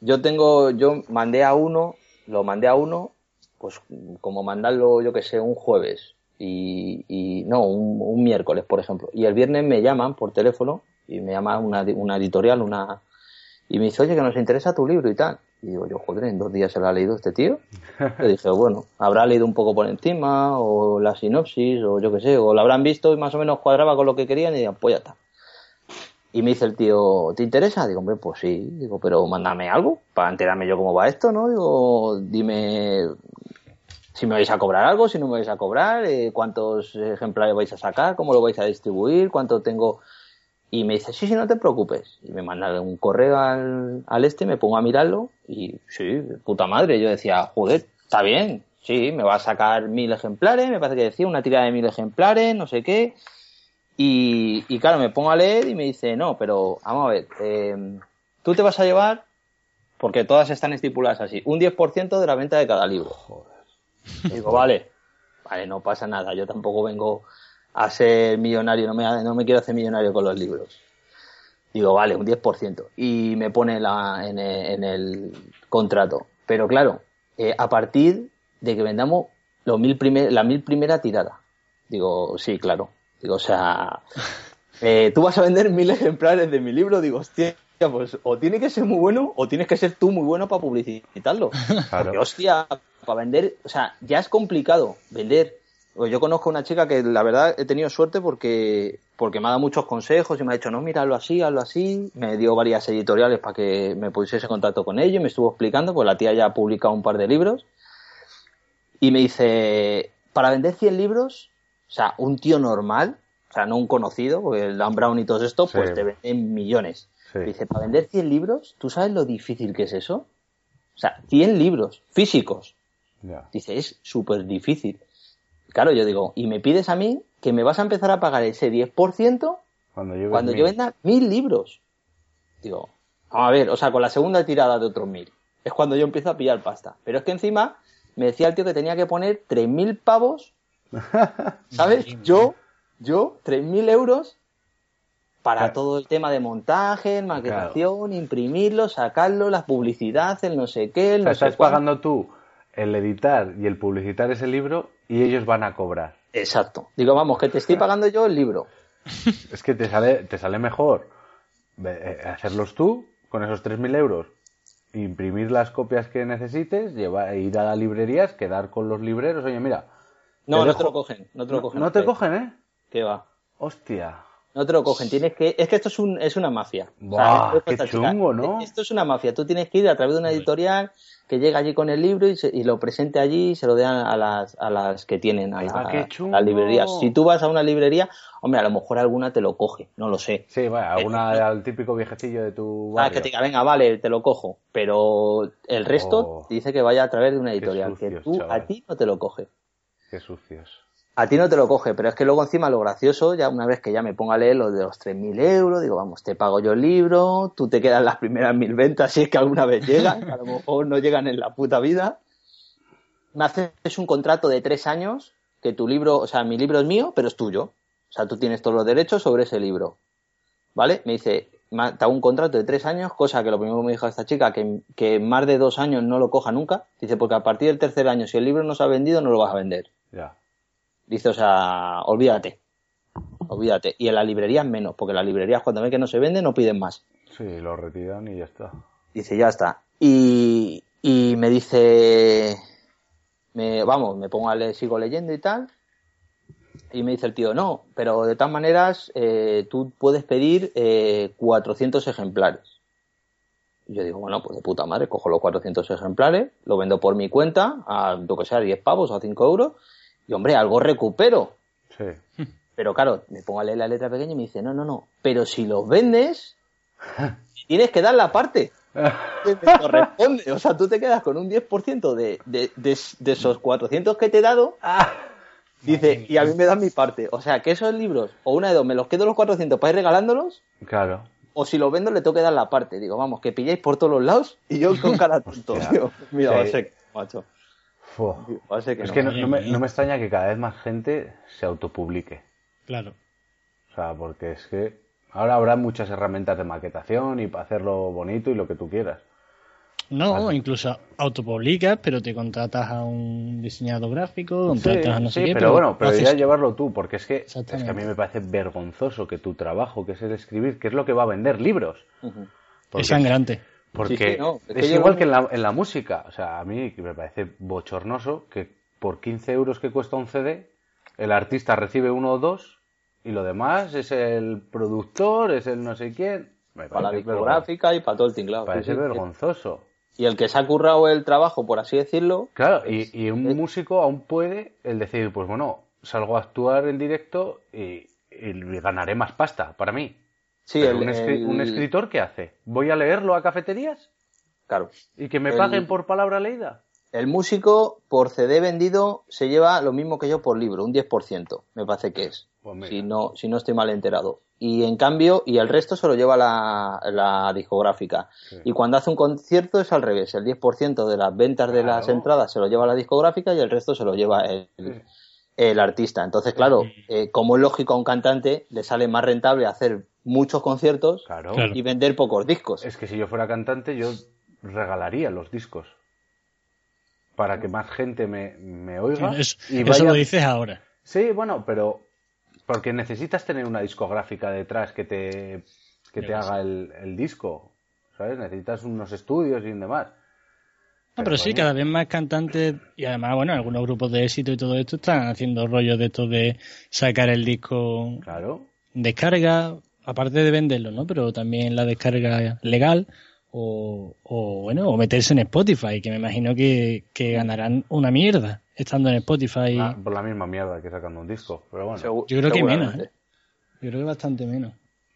[SPEAKER 1] Yo tengo, yo mandé a uno, lo mandé a uno, pues como mandarlo, yo que sé, un jueves y, y no, un, un miércoles, por ejemplo. Y el viernes me llaman por teléfono y me llama una, una editorial, una y me dice, oye, que nos interesa tu libro y tal. Y digo, yo, joder, en dos días se lo ha leído este tío. Le dije, bueno, habrá leído un poco por encima, o la sinopsis, o yo qué sé, o lo habrán visto y más o menos cuadraba con lo que querían y digan, pues ya está. Y me dice el tío, ¿te interesa? Digo, hombre, pues sí. Digo, pero mándame algo para enterarme yo cómo va esto, ¿no? Digo, dime si me vais a cobrar algo, si no me vais a cobrar, eh, cuántos ejemplares vais a sacar, cómo lo vais a distribuir, cuánto tengo. Y me dice, sí, sí, no te preocupes. Y me manda un correo al, al este, me pongo a mirarlo y sí, puta madre. Yo decía, joder, está bien, sí, me va a sacar mil ejemplares, me parece que decía una tirada de mil ejemplares, no sé qué. Y, y claro, me pongo a leer y me dice, no, pero vamos a ver, eh, tú te vas a llevar, porque todas están estipuladas así, un 10% de la venta de cada libro. Y digo, vale, vale, no pasa nada, yo tampoco vengo a ser millonario, no me, no me quiero hacer millonario con los libros. Digo, vale, un 10%. Y me pone la, en, el, en el contrato. Pero claro, eh, a partir de que vendamos los mil primer, la mil primera tirada. Digo, sí, claro. Digo, o sea, eh, tú vas a vender mil ejemplares de mi libro. Digo, hostia, pues o tiene que ser muy bueno o tienes que ser tú muy bueno para publicitarlo.
[SPEAKER 4] Claro.
[SPEAKER 1] Porque, hostia, para vender, o sea, ya es complicado vender. Yo conozco una chica que la verdad he tenido suerte porque, porque me ha dado muchos consejos y me ha dicho, no, mira, hazlo así, hazlo así. Me dio varias editoriales para que me pusiese en contacto con ellos y me estuvo explicando, pues la tía ya ha publicado un par de libros. Y me dice, para vender 100 libros, o sea, un tío normal, o sea, no un conocido, porque el Dan Brown y todo esto, pues te venden millones.
[SPEAKER 4] Sí.
[SPEAKER 1] Dice, para vender 100 libros, ¿tú sabes lo difícil que es eso? O sea, 100 libros físicos.
[SPEAKER 4] Ya.
[SPEAKER 1] Dice, es súper difícil. Claro, yo digo, y me pides a mí que me vas a empezar a pagar ese 10%
[SPEAKER 4] Cuando yo,
[SPEAKER 1] cuando yo venda mil libros. Digo, a ver, o sea, con la segunda tirada de otros mil. Es cuando yo empiezo a pillar pasta. Pero es que encima me decía el tío que tenía que poner 3.000 pavos, ¿sabes? Yo, yo, 3.000 euros para
[SPEAKER 4] Claro.
[SPEAKER 1] todo el tema de montaje, maquetación, imprimirlo, sacarlo, la publicidad, el no sé qué, el
[SPEAKER 4] O sea,
[SPEAKER 1] no sé
[SPEAKER 4] estás
[SPEAKER 1] cuánto.
[SPEAKER 4] pagando tú el editar y el publicitar ese libro y ellos van a cobrar.
[SPEAKER 1] Exacto. Digo, vamos, que te estoy pagando yo el libro.
[SPEAKER 4] Es que te sale, te sale mejor eh, hacerlos tú con esos 3.000 euros, imprimir las copias que necesites, llevar, ir a las librerías, quedar con los libreros. Oye, mira.
[SPEAKER 1] No,
[SPEAKER 4] te
[SPEAKER 1] no
[SPEAKER 4] dejo-
[SPEAKER 1] te lo cogen. No te lo cogen.
[SPEAKER 4] no te
[SPEAKER 1] Eh,
[SPEAKER 4] cogen, ¿eh?
[SPEAKER 1] ¿Qué va?
[SPEAKER 4] Hostia.
[SPEAKER 1] No te lo cogen, tienes que... Es que esto es, un, es una mafia.
[SPEAKER 4] Buah,
[SPEAKER 1] esto
[SPEAKER 4] qué
[SPEAKER 1] está
[SPEAKER 4] chungo, ¿no?
[SPEAKER 1] Esto es una mafia. Tú tienes que ir a través de una editorial que llega allí con el libro y, se- y lo presente allí y se lo den a las, a las que tienen, a,
[SPEAKER 4] Ahí va,
[SPEAKER 1] la-
[SPEAKER 4] qué
[SPEAKER 1] las librerías. Si tú vas a una librería, hombre, a lo mejor alguna te lo coge, no lo sé.
[SPEAKER 4] Sí, vaya, alguna al típico viejecillo de tu
[SPEAKER 1] Ah, que te diga, venga, vale, te lo cojo. Pero el resto
[SPEAKER 4] Oh.
[SPEAKER 1] dice que vaya a través de una editorial. que tú,
[SPEAKER 4] chaval.
[SPEAKER 1] a ti no te lo coge.
[SPEAKER 4] Qué sucios.
[SPEAKER 1] A ti no te lo coge, pero es que luego encima lo gracioso, ya una vez que ya me ponga a leer lo de los 3.000 euros, digo, vamos, te pago yo el libro, tú te quedas las primeras mil ventas si es que alguna vez llegan, a lo mejor no llegan en la puta vida. Me haces un contrato de tres años, que tu libro, o sea, mi libro es mío, pero es tuyo. O sea, tú tienes todos los derechos sobre ese libro. ¿Vale? Me dice, ma- te hago un contrato de tres años, cosa que lo primero que me dijo esta chica, que, que más de dos años no lo coja nunca. Dice, porque a partir del tercer año, si el libro no se ha vendido, no lo vas a vender.
[SPEAKER 4] Ya.
[SPEAKER 1] Dice, o sea, olvídate. Olvídate. Y en las librerías menos, porque las librerías cuando ven que no se vende no piden más.
[SPEAKER 4] Sí, lo retiran y ya está.
[SPEAKER 1] Dice, ya está. Y, y me dice, me, vamos, me pongo a leer, sigo leyendo y tal. Y me dice el tío, no, pero de todas maneras eh, tú puedes pedir eh, 400 ejemplares. Y yo digo, bueno, pues de puta madre, cojo los 400 ejemplares, lo vendo por mi cuenta a, lo que sea, 10 pavos o a 5 euros, y hombre, algo recupero.
[SPEAKER 4] Sí.
[SPEAKER 1] Pero claro, me pongo a leer la letra pequeña y me dice, no, no, no, pero si los vendes, tienes que dar la parte que te corresponde. O sea, tú te quedas con un 10% de, de, de, de esos 400 que te he dado. Dice, y a mí me dan mi parte. O sea, que esos libros, o una de dos, me los quedo los 400 para ir regalándolos,
[SPEAKER 4] Claro.
[SPEAKER 1] o si los vendo le tengo que dar la parte. Digo, vamos, que pilláis por todos los lados y yo con cara tonto. Mira,
[SPEAKER 4] Sí.
[SPEAKER 1] va a ser, macho.
[SPEAKER 4] Fu.
[SPEAKER 1] Va a ser que
[SPEAKER 4] Es
[SPEAKER 1] no.
[SPEAKER 4] que no, me, no me extraña que cada vez más gente se autopublique.
[SPEAKER 2] Claro.
[SPEAKER 4] O sea, porque es que ahora habrá muchas herramientas de maquetación y para hacerlo bonito y lo que tú quieras.
[SPEAKER 2] No,
[SPEAKER 4] Vale.
[SPEAKER 2] incluso autopublicas, pero te contratas a un diseñador gráfico, contratas
[SPEAKER 4] Sí,
[SPEAKER 2] a no sé
[SPEAKER 4] sí,
[SPEAKER 2] qué.
[SPEAKER 4] pero bueno, pero
[SPEAKER 2] lo
[SPEAKER 4] ya
[SPEAKER 2] haces
[SPEAKER 4] llevarlo tú, porque es que, es que a mí me parece vergonzoso que tu trabajo, que es el escribir, que es lo que va a vender libros. Porque-
[SPEAKER 2] Es sangrante.
[SPEAKER 4] Porque
[SPEAKER 1] Sí, sí, no, es
[SPEAKER 4] es,
[SPEAKER 1] que yo
[SPEAKER 4] igual que en la, en la música. O sea, a mí me parece bochornoso que por 15 euros que cuesta un CD, el artista recibe uno o dos y lo demás es el productor, es el no sé quién. Me
[SPEAKER 1] Para la discográfica y para todo el tinglado. sí,
[SPEAKER 4] parece
[SPEAKER 1] sí.
[SPEAKER 4] vergonzoso.
[SPEAKER 1] Y el que se ha currado el trabajo, por así decirlo,
[SPEAKER 4] Claro, y, y un
[SPEAKER 1] es-
[SPEAKER 4] músico aún puede el decir, pues bueno, salgo a actuar en directo y, y ganaré más pasta para mí.
[SPEAKER 1] sí, el,
[SPEAKER 4] un, escri-
[SPEAKER 1] el-
[SPEAKER 4] un escritor, ¿qué hace? ¿Voy a leerlo a cafeterías?
[SPEAKER 1] Claro.
[SPEAKER 4] ¿Y que me
[SPEAKER 1] El-
[SPEAKER 4] paguen por palabra leída?
[SPEAKER 1] El músico por CD vendido se lleva lo mismo que yo por libro, un 10%, me parece que es.
[SPEAKER 4] Pues
[SPEAKER 1] si no, si no estoy mal enterado. Y en cambio, y el resto se lo lleva la, la discográfica.
[SPEAKER 4] Sí.
[SPEAKER 1] Y cuando hace un concierto es al revés, el 10% de las ventas de las entradas se lo lleva la discográfica y el resto se lo lleva el, el artista. Entonces, claro, eh, como es lógico a un cantante, le sale más rentable hacer muchos conciertos
[SPEAKER 4] Claro.
[SPEAKER 1] Y vender pocos discos.
[SPEAKER 4] Es que si yo fuera cantante, yo regalaría los discos. Para que más gente me, me oiga.
[SPEAKER 2] Eso,
[SPEAKER 4] y
[SPEAKER 2] eso lo dices ahora.
[SPEAKER 4] Sí, bueno, pero. Porque necesitas tener una discográfica detrás que te, que te haga el, el disco. ¿Sabes? Necesitas unos estudios y demás.
[SPEAKER 2] No, pero sí,
[SPEAKER 4] coño,
[SPEAKER 2] cada vez más cantantes y además, bueno, algunos grupos de éxito y todo esto están haciendo rollos de esto de sacar el disco
[SPEAKER 4] Claro.
[SPEAKER 2] descarga, aparte de venderlo, ¿no? Pero también la descarga legal o, o, bueno, o meterse en Spotify, que me imagino que, que ganarán una mierda estando en Spotify.
[SPEAKER 4] Ah, por la misma mierda que sacando un disco. Pero bueno.
[SPEAKER 1] Segu-
[SPEAKER 2] Yo creo que menos. ¿eh? Yo creo que bastante menos.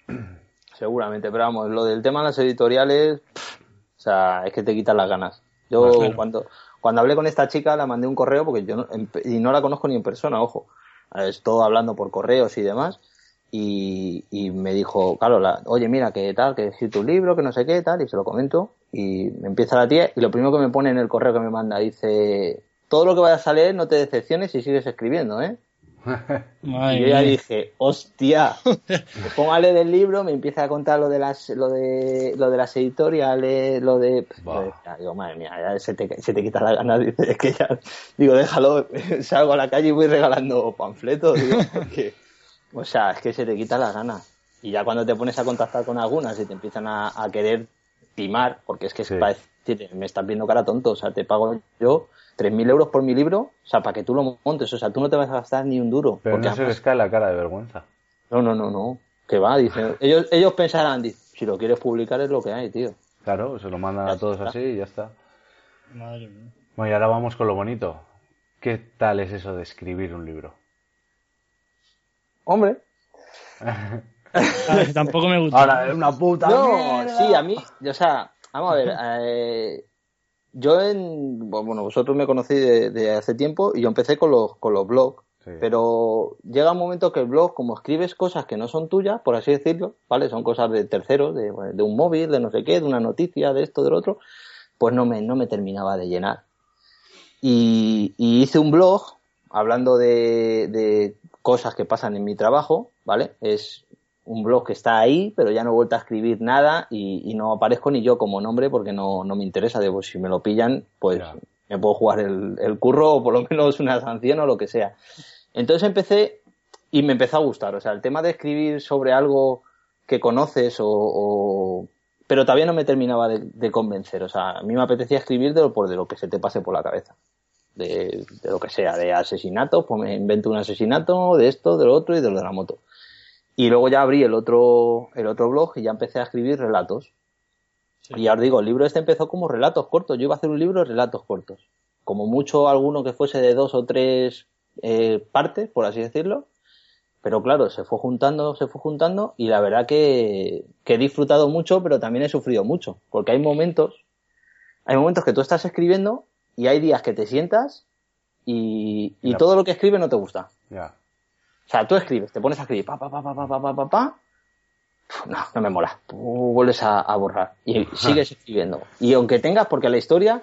[SPEAKER 1] Seguramente, pero vamos, lo del tema de las editoriales, pff, o sea, es que te quitan las ganas. Yo
[SPEAKER 2] claro.
[SPEAKER 1] cuando, cuando hablé con esta chica la mandé un correo porque yo no, en- y no la conozco ni en persona, ojo. Es todo hablando por correos y demás. Y, y me dijo, claro, la, oye, mira, que tal, que escrito un libro, que no sé qué, tal, y se lo comento. Y me empieza la tía y lo primero que me pone en el correo que me manda dice, todo lo que vayas a leer no te decepciones y sigues escribiendo, ¿eh? Y yo ya dije, hostia, me pongo a leer el libro, me empieza a contar lo de las, lo de, lo de las editoriales, lo de,
[SPEAKER 4] Bah.
[SPEAKER 1] Ya, digo, madre mía, ya se te, se te quita la gana, dice, es que ya, digo, déjalo, salgo a la calle y voy regalando panfletos, digo, porque, o sea, es que se te quita la gana. Y ya cuando te pones a contactar con algunas y te empiezan a, a querer timar, porque es que
[SPEAKER 4] Sí.
[SPEAKER 1] me estás viendo cara tonto, o sea, te pago yo 3.000 euros por mi libro, o sea, para que tú lo montes, o sea, tú no te vas a gastar ni un duro.
[SPEAKER 4] Pero
[SPEAKER 1] porque
[SPEAKER 4] no se les cae la cara de vergüenza.
[SPEAKER 1] no, no, no, no. Que va, dice. Ellos, ellos pensarán, dice, si lo quieres publicar es lo que hay, tío.
[SPEAKER 4] Claro, se lo mandan
[SPEAKER 1] Ya
[SPEAKER 4] a todos
[SPEAKER 1] está.
[SPEAKER 4] así y ya está.
[SPEAKER 2] Madre mía.
[SPEAKER 4] Bueno, y ahora vamos con lo bonito. ¿Qué tal es eso de escribir un libro?
[SPEAKER 1] Hombre.
[SPEAKER 2] Ah, tampoco me gusta.
[SPEAKER 4] Ahora, es una puta
[SPEAKER 1] No,
[SPEAKER 4] mierda.
[SPEAKER 1] sí, a mí, o sea, vamos a ver, eh, yo en, bueno, vosotros me conocéis de, de hace tiempo y yo empecé con los, con los blogs,
[SPEAKER 4] Sí.
[SPEAKER 1] pero llega un momento que el blog, como escribes cosas que no son tuyas, por así decirlo, ¿vale? Son cosas de terceros, de, de un móvil, de no sé qué, de una noticia, de esto, del otro, pues no me, no me terminaba de llenar. Y, y hice un blog hablando de, de cosas que pasan en mi trabajo, ¿vale? Es un blog que está ahí, pero ya no he vuelto a escribir nada y, y no aparezco ni yo como nombre porque no, no me interesa. De, pues, si me lo pillan, pues me puedo jugar el, el curro o por lo menos una sanción o lo que sea. Entonces empecé y me empezó a gustar. O sea, el tema de escribir sobre algo que conoces o, o- pero todavía no me terminaba de, de convencer. O sea, a mí me apetecía escribir de lo, por de lo que se te pase por la cabeza. De, de lo que sea, de asesinatos, pues me invento un asesinato, de esto, de lo otro y de lo de la moto. Y luego ya abrí el otro, el otro blog y ya empecé a escribir relatos. Y ya os digo, el libro este empezó como relatos cortos. Yo iba a hacer un libro de relatos cortos. Como mucho alguno que fuese de dos o tres eh, partes, por así decirlo. Pero claro, se fue juntando, se fue juntando y la verdad que, que he disfrutado mucho, pero también he sufrido mucho. Porque hay momentos, hay momentos que tú estás escribiendo y hay días que te sientas y, y todo lo que escribes no te gusta.
[SPEAKER 4] Ya.
[SPEAKER 1] O sea, tú escribes, te pones a escribir, pa, pa, pa, pa, pa, pa, pa, pa, No, no me mola. Uh, vuelves a, a borrar y sigues escribiendo. Y aunque tengas, porque la historia,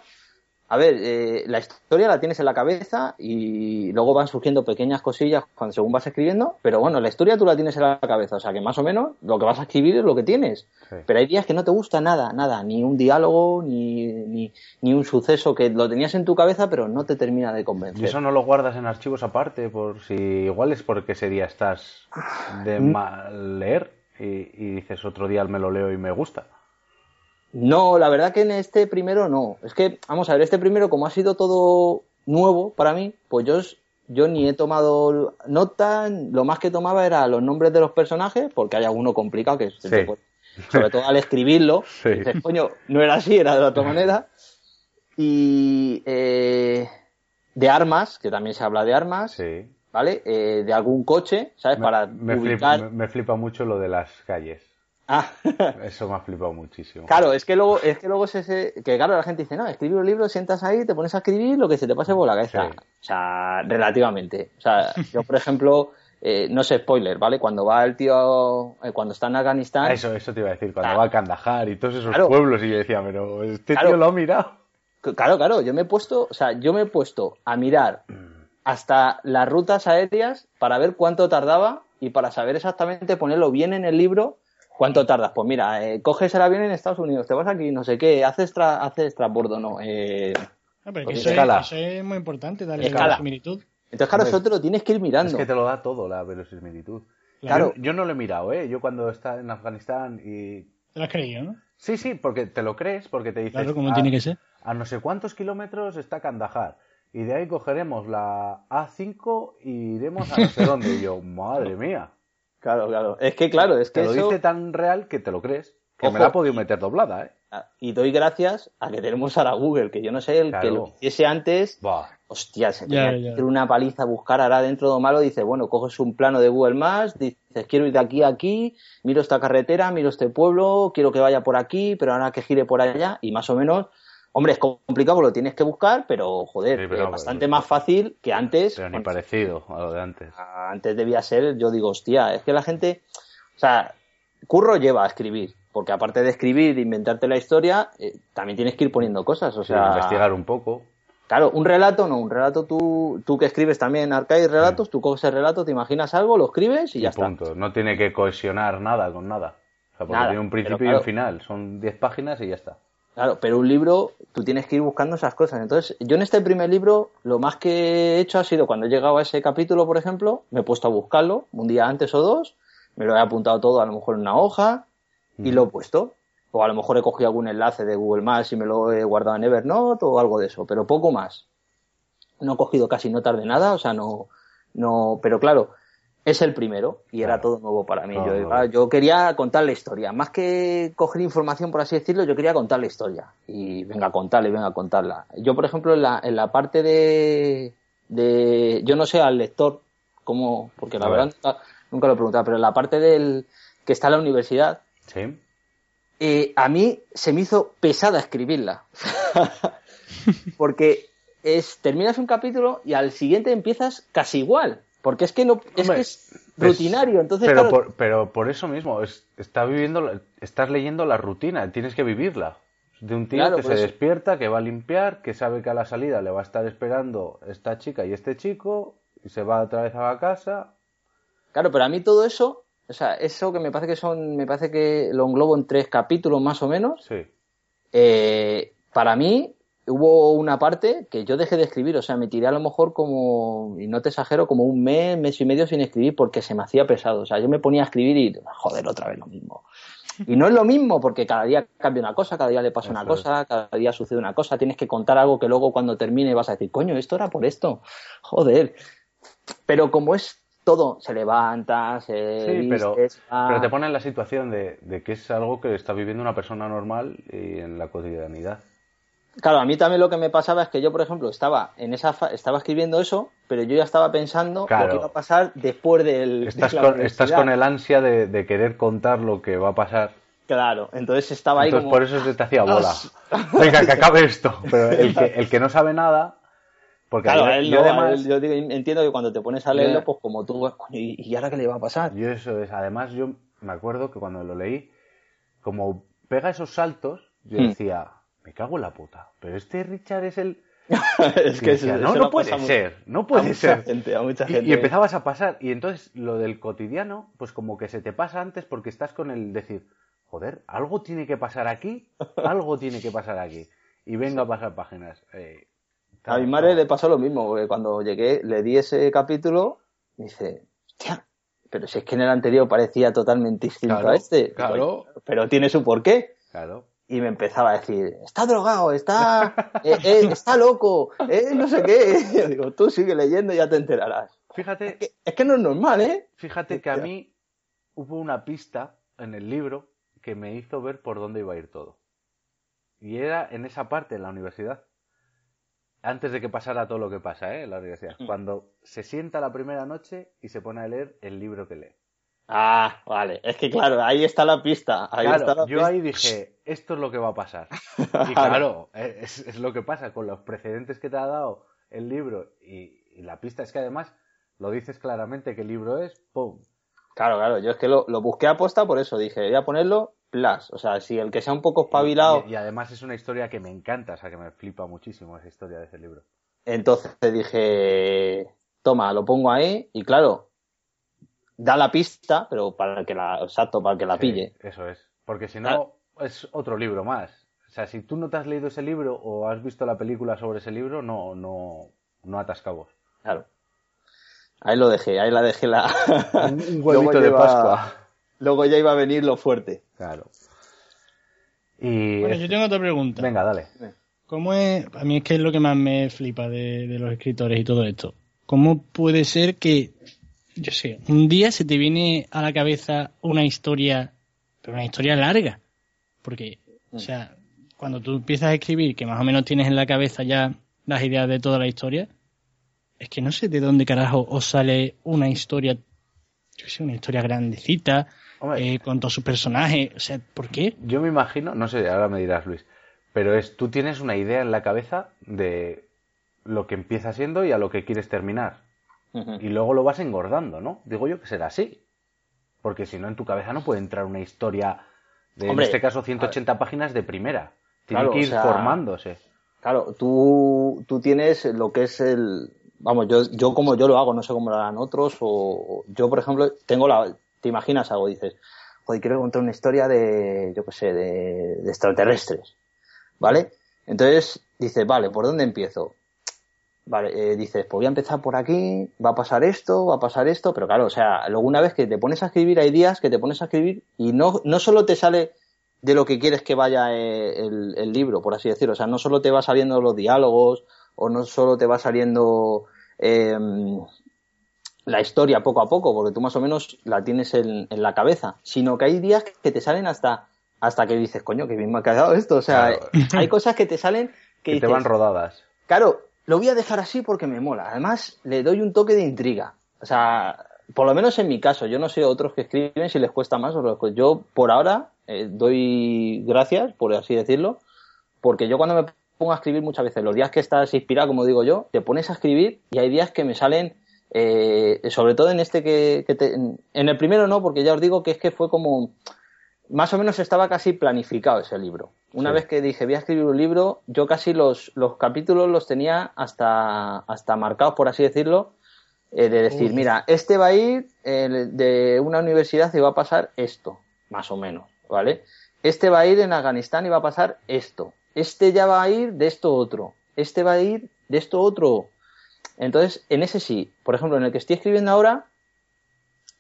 [SPEAKER 1] a ver, eh, la historia la tienes en la cabeza y luego van surgiendo pequeñas cosillas cuando según vas escribiendo, pero bueno, la historia tú la tienes en la cabeza, o sea que más o menos lo que vas a escribir es lo que tienes.
[SPEAKER 4] Sí.
[SPEAKER 1] Pero hay días que no te gusta nada, nada, ni un diálogo, ni, ni, ni un suceso que lo tenías en tu cabeza, pero no te termina de convencer.
[SPEAKER 4] ¿Y eso no lo guardas en archivos aparte? Por si igual es porque ese día estás de
[SPEAKER 1] Mm.
[SPEAKER 4] mal leer y, y dices otro día me lo leo y me gusta.
[SPEAKER 1] No, la verdad que en este primero no. Es que, vamos a ver, este primero, como ha sido todo nuevo para mí, pues yo, yo ni he tomado nota, lo más que tomaba era los nombres de los personajes, porque hay alguno complicado que se
[SPEAKER 4] Sí.
[SPEAKER 1] puede- sobre todo al escribirlo,
[SPEAKER 4] Sí.
[SPEAKER 1] dices, coño, no era así, era de otra manera. Y eh, de armas, que también se habla de armas,
[SPEAKER 4] Sí.
[SPEAKER 1] ¿vale? Eh, de algún coche, ¿sabes?
[SPEAKER 4] Me,
[SPEAKER 1] Para
[SPEAKER 4] me
[SPEAKER 1] ubicar.
[SPEAKER 4] flipa, me- me flipa mucho lo de las calles.
[SPEAKER 1] Ah,
[SPEAKER 4] Eso me ha flipado muchísimo.
[SPEAKER 1] Claro, es que luego, es que luego es ese, que claro, la gente dice, no, escribir un libro, sientas ahí, te pones a escribir lo que se te pase por la cabeza.
[SPEAKER 4] Sí.
[SPEAKER 1] O sea, relativamente. O sea, yo, por ejemplo, eh, no sé, spoiler, ¿vale? Cuando va el tío, eh, cuando está en Afganistán,
[SPEAKER 4] Ah, Eso, eso te iba a decir, cuando
[SPEAKER 1] Claro.
[SPEAKER 4] va a Kandahar y todos esos
[SPEAKER 1] Claro.
[SPEAKER 4] pueblos y yo decía, pero este
[SPEAKER 1] Claro.
[SPEAKER 4] tío lo ha mirado.
[SPEAKER 1] claro, claro, yo me he puesto, o sea, yo me he puesto a mirar hasta las rutas aéreas para ver cuánto tardaba y para saber exactamente ponerlo bien en el libro cuánto tardas. Pues mira, eh, coges el avión en Estados Unidos, te vas aquí, no sé qué, haces, tra haces transbordo, no, eh,
[SPEAKER 2] Ah, pero que
[SPEAKER 1] Pues
[SPEAKER 2] eso,
[SPEAKER 4] escala.
[SPEAKER 2] es, eso es muy importante, darle
[SPEAKER 1] Escala.
[SPEAKER 2] la similitud.
[SPEAKER 1] Entonces, claro, eso te lo tienes que ir mirando.
[SPEAKER 4] Es que te lo da todo la verosimilitud.
[SPEAKER 1] Claro.
[SPEAKER 4] Yo, yo no lo he mirado, ¿eh? Yo cuando está en Afganistán y...
[SPEAKER 2] Te lo has creído, ¿no?
[SPEAKER 4] Sí, sí, porque te lo crees, porque te dices...
[SPEAKER 2] Claro, como
[SPEAKER 4] "Ah,
[SPEAKER 2] tiene que ser.
[SPEAKER 4] a no sé cuántos kilómetros está Kandahar. Y de ahí cogeremos la A5 y iremos a no sé dónde. Y yo, madre mía.
[SPEAKER 1] Claro, claro. Es que, claro, es que
[SPEAKER 4] Te lo
[SPEAKER 1] eso...
[SPEAKER 4] dice tan real que te lo crees. Que me la ha podido meter doblada, ¿eh?
[SPEAKER 1] Y doy gracias a que tenemos ahora Google, que yo no sé, el que lo hiciese antes,
[SPEAKER 4] Buah.
[SPEAKER 1] hostia, se tenía que hacer una paliza, buscar ahora dentro de malo, dice, bueno, coges un plano de Google Maps, dices, quiero ir de aquí a aquí, miro esta carretera, miro este pueblo, quiero que vaya por aquí, pero ahora que gire por allá, y más o menos, hombre, es complicado, porque lo tienes que buscar, pero, joder,
[SPEAKER 4] Sí, pero,
[SPEAKER 1] eh, bastante
[SPEAKER 4] pero-
[SPEAKER 1] más fácil que antes.
[SPEAKER 4] Pero ni parecido a lo de antes.
[SPEAKER 1] antes debía ser, yo digo, hostia, es que la gente, o sea, curro lleva a escribir, porque aparte de escribir, de inventarte la historia, eh, también tienes que ir poniendo cosas, o
[SPEAKER 4] Sí,
[SPEAKER 1] sea,
[SPEAKER 4] investigar un poco.
[SPEAKER 1] claro, un relato no, un relato tú, tú que escribes también arcade relatos, tú coges el relato, te imaginas algo, lo escribes y,
[SPEAKER 4] Y
[SPEAKER 1] ya está.
[SPEAKER 4] punto. No tiene que cohesionar nada con nada. O sea, porque
[SPEAKER 1] Nada,
[SPEAKER 4] tiene un principio y un final. Son 10 páginas y ya está.
[SPEAKER 1] Claro, pero un libro, tú tienes que ir buscando esas cosas. Entonces, yo en este primer libro, lo más que he hecho ha sido cuando he llegado a ese capítulo, por ejemplo, me he puesto a buscarlo un día antes o dos, me lo he apuntado todo a lo mejor en una hoja y lo he puesto. O a lo mejor he cogido algún enlace de Google Maps y me lo he guardado en Evernote o algo de eso, pero poco más. No he cogido casi notas de nada, o sea, no, no, pero claro, es el primero y era todo nuevo para mí.
[SPEAKER 4] Todo
[SPEAKER 1] Yo, quería contar la historia, más que coger información, por así decirlo, yo quería contar la historia y venga a contarla y venga a contarla. Yo, por ejemplo, en la, en la parte de, de, yo no sé al lector cómo, porque la
[SPEAKER 4] A
[SPEAKER 1] verdad
[SPEAKER 4] ver.
[SPEAKER 1] nunca, nunca lo he preguntado, pero en la parte del que está en la universidad,
[SPEAKER 4] Sí.
[SPEAKER 1] eh, a mí se me hizo pesada escribirla. Porque es, terminas un capítulo y al siguiente empiezas casi igual. Porque es que no, es,
[SPEAKER 4] Hombre,
[SPEAKER 1] que es rutinario. Entonces,
[SPEAKER 4] pero,
[SPEAKER 1] claro,
[SPEAKER 4] por, pero por eso mismo, es- está viviendo, la- estás leyendo la rutina, tienes que vivirla. De un tío
[SPEAKER 1] Claro,
[SPEAKER 4] que se
[SPEAKER 1] eso.
[SPEAKER 4] despierta, que va a limpiar, que sabe que a la salida le va a estar esperando esta chica y este chico, y se va otra vez a la casa.
[SPEAKER 1] claro, pero a mí todo eso, o sea, eso que me parece que son, me parece que lo englobo en tres capítulos más o menos,
[SPEAKER 4] Sí.
[SPEAKER 1] eh, para mí hubo una parte que yo dejé de escribir, o sea, me tiré a lo mejor como, y no te exagero, como un mes, mes y medio sin escribir porque se me hacía pesado. O sea, yo me ponía a escribir y, joder, otra vez lo mismo. Y no es lo mismo porque cada día cambia una cosa, cada día le pasa una
[SPEAKER 4] Eso es.
[SPEAKER 1] cosa, cada día sucede una cosa, tienes que contar algo que luego cuando termine vas a decir, coño, esto era por esto. Joder. Pero como es todo, se levanta, se
[SPEAKER 4] Sí, pero te pone en la situación de, de que es algo que está viviendo una persona normal y en la cotidianidad.
[SPEAKER 1] Claro, a mí también lo que me pasaba es que yo, por ejemplo, estaba en esa fa- estaba escribiendo eso, pero yo ya estaba pensando
[SPEAKER 4] Claro.
[SPEAKER 1] lo que iba a pasar después del de
[SPEAKER 4] Estás con, estás
[SPEAKER 1] universidad.
[SPEAKER 4] con el ansia de, de querer contar lo que va a pasar.
[SPEAKER 1] Claro, entonces estaba ahí
[SPEAKER 4] Entonces
[SPEAKER 1] como
[SPEAKER 4] por eso se te hacía bola. Venga, que acabe esto. Pero el que, el que no sabe nada, porque
[SPEAKER 1] Claro, a él
[SPEAKER 4] yo
[SPEAKER 1] no, a
[SPEAKER 4] además,
[SPEAKER 1] él- yo digo, entiendo que cuando te pones a leerlo, pues como tú, ¿y y ahora qué le va a pasar?
[SPEAKER 4] yo eso es, además yo me acuerdo que cuando lo leí, como pega esos saltos, yo
[SPEAKER 1] Hmm.
[SPEAKER 4] Me cago en la puta, pero este Richard es el...
[SPEAKER 1] es que
[SPEAKER 4] decía,
[SPEAKER 1] eso-
[SPEAKER 4] no,
[SPEAKER 1] eso
[SPEAKER 4] no puede ser, no
[SPEAKER 1] a
[SPEAKER 4] puede
[SPEAKER 1] mucha
[SPEAKER 4] ser.
[SPEAKER 1] gente, a mucha
[SPEAKER 4] Y-
[SPEAKER 1] gente.
[SPEAKER 4] Y, empezabas a pasar, y entonces lo del cotidiano, pues como que se te pasa antes porque estás con el decir, joder, algo tiene que pasar aquí, algo tiene que pasar aquí. Y venga a pasar páginas. Eh,
[SPEAKER 1] A mi madre le pasó lo mismo, porque cuando llegué, le di ese capítulo, y dice, hostia, pero si es que en el anterior parecía totalmente distinto
[SPEAKER 4] Claro,
[SPEAKER 1] a este.
[SPEAKER 4] claro.
[SPEAKER 1] Pero tiene su porqué.
[SPEAKER 4] Claro.
[SPEAKER 1] Y me empezaba a decir, está drogado, está, eh, eh, está loco, eh, no sé qué. Yo digo, tú sigue leyendo y ya te enterarás.
[SPEAKER 4] Fíjate,
[SPEAKER 1] Que- Es que no es normal, ¿eh?
[SPEAKER 4] fíjate que a mí hubo una pista en el libro que me hizo ver por dónde iba a ir todo. Y era en esa parte, en la universidad. Antes de que pasara todo lo que pasa, ¿eh? En la universidad.
[SPEAKER 1] Mm.
[SPEAKER 4] Cuando se sienta la primera noche y se pone a leer el libro que lee.
[SPEAKER 1] Ah, vale. Es que claro, ahí está la pista. Ahí
[SPEAKER 4] claro,
[SPEAKER 1] está la
[SPEAKER 4] yo
[SPEAKER 1] pista.
[SPEAKER 4] ahí dije, esto es lo que va a pasar. Y claro, es, es lo que pasa con los precedentes que te ha dado el libro y, y la pista. Es que además lo dices claramente qué libro es, ¡pum!
[SPEAKER 1] Claro, claro. Yo es que lo, lo busqué a posta por eso. Dije, voy a ponerlo plus. O sea, si el que sea un poco espabilado,
[SPEAKER 4] Y, y además es una historia que me encanta, o sea, que me flipa muchísimo esa historia de ese libro.
[SPEAKER 1] entonces dije, toma, lo pongo ahí. Y claro, da la pista, pero para que la, exacto, para que la
[SPEAKER 4] Sí,
[SPEAKER 1] pille.
[SPEAKER 4] Eso es. Porque si no, es otro libro más. O sea, si tú no te has leído ese libro o has visto la película sobre ese libro, no, no, no atas cabos.
[SPEAKER 1] Claro. Ahí lo dejé, ahí la dejé la.
[SPEAKER 4] Un, huevito de
[SPEAKER 1] lleva-
[SPEAKER 4] Pascua.
[SPEAKER 1] Luego ya iba a venir lo fuerte.
[SPEAKER 4] Claro. Y
[SPEAKER 2] Bueno, yo tengo otra pregunta.
[SPEAKER 4] venga, dale.
[SPEAKER 2] ¿Cómo es? A mí es que es lo que más me flipa de, de los escritores y todo esto. ¿Cómo puede ser que, yo sé, un día se te viene a la cabeza una historia, pero una historia larga? Porque, o sea, cuando tú empiezas a escribir, que más o menos tienes en la cabeza ya las ideas de toda la historia, es que no sé de dónde carajo os sale una historia, yo sé, una historia grandecita,
[SPEAKER 4] Hombre.
[SPEAKER 2] eh, con todos sus personajes. O sea, ¿por qué?
[SPEAKER 4] Yo me imagino, no sé, ahora me dirás Luis, pero es tú tienes una idea en la cabeza de lo que empieza siendo y a lo que quieres terminar. Y luego lo vas engordando, ¿no? Digo yo que será así. Porque si no, en tu cabeza no puede entrar una historia de,
[SPEAKER 1] Hombre,
[SPEAKER 4] en este caso, 180 páginas de primera. Tiene
[SPEAKER 1] Claro,
[SPEAKER 4] que
[SPEAKER 1] o
[SPEAKER 4] ir
[SPEAKER 1] sea,
[SPEAKER 4] formándose.
[SPEAKER 1] Claro, tú, tú tienes lo que es el. Vamos, yo, yo como yo lo hago, no sé cómo lo harán otros. O yo, por ejemplo, tengo la. Te imaginas algo, dices, joder, quiero contar una historia de, yo qué sé, de, de extraterrestres. ¿Vale? Entonces dices, vale, ¿por dónde empiezo? Vale, eh, dices, pues voy a empezar por aquí, va a pasar esto, va a pasar esto, pero claro, o sea, luego una vez que te pones a escribir, hay días que te pones a escribir y no, no solo te sale de lo que quieres que vaya eh, el, el libro, por así decirlo, o sea, no solo te va saliendo los diálogos o no solo te va saliendo eh, la historia poco a poco, porque tú más o menos la tienes en, en la cabeza, sino que hay días que te salen hasta hasta que dices, coño, que bien me ha quedado esto, o sea,
[SPEAKER 4] Claro.
[SPEAKER 1] hay cosas que te salen que,
[SPEAKER 4] Que te van rodadas.
[SPEAKER 1] Claro, lo voy a dejar así porque me mola. Además, le doy un toque de intriga. O sea, por lo menos en mi caso, yo no sé otros que escriben si les cuesta más o cuesta. Yo, por ahora, eh, doy gracias, por así decirlo, porque yo cuando me pongo a escribir muchas veces, los días que estás inspirado, como digo yo, te pones a escribir y hay días que me salen, eh, sobre todo en este que, que te- en el primero no, porque ya os digo que es que fue como, más o menos estaba casi planificado ese libro. Una
[SPEAKER 4] Sí.
[SPEAKER 1] vez que dije voy a escribir un libro, yo casi los, los capítulos los tenía hasta, hasta marcados, por así decirlo, eh, de decir, mira, este va a ir eh, de una universidad y va a pasar esto, más o menos, ¿vale? Este va a ir en Afganistán y va a pasar esto. Este ya va a ir de esto otro. Este va a ir de esto otro. Entonces, en ese sí. Por ejemplo, en el que estoy escribiendo ahora,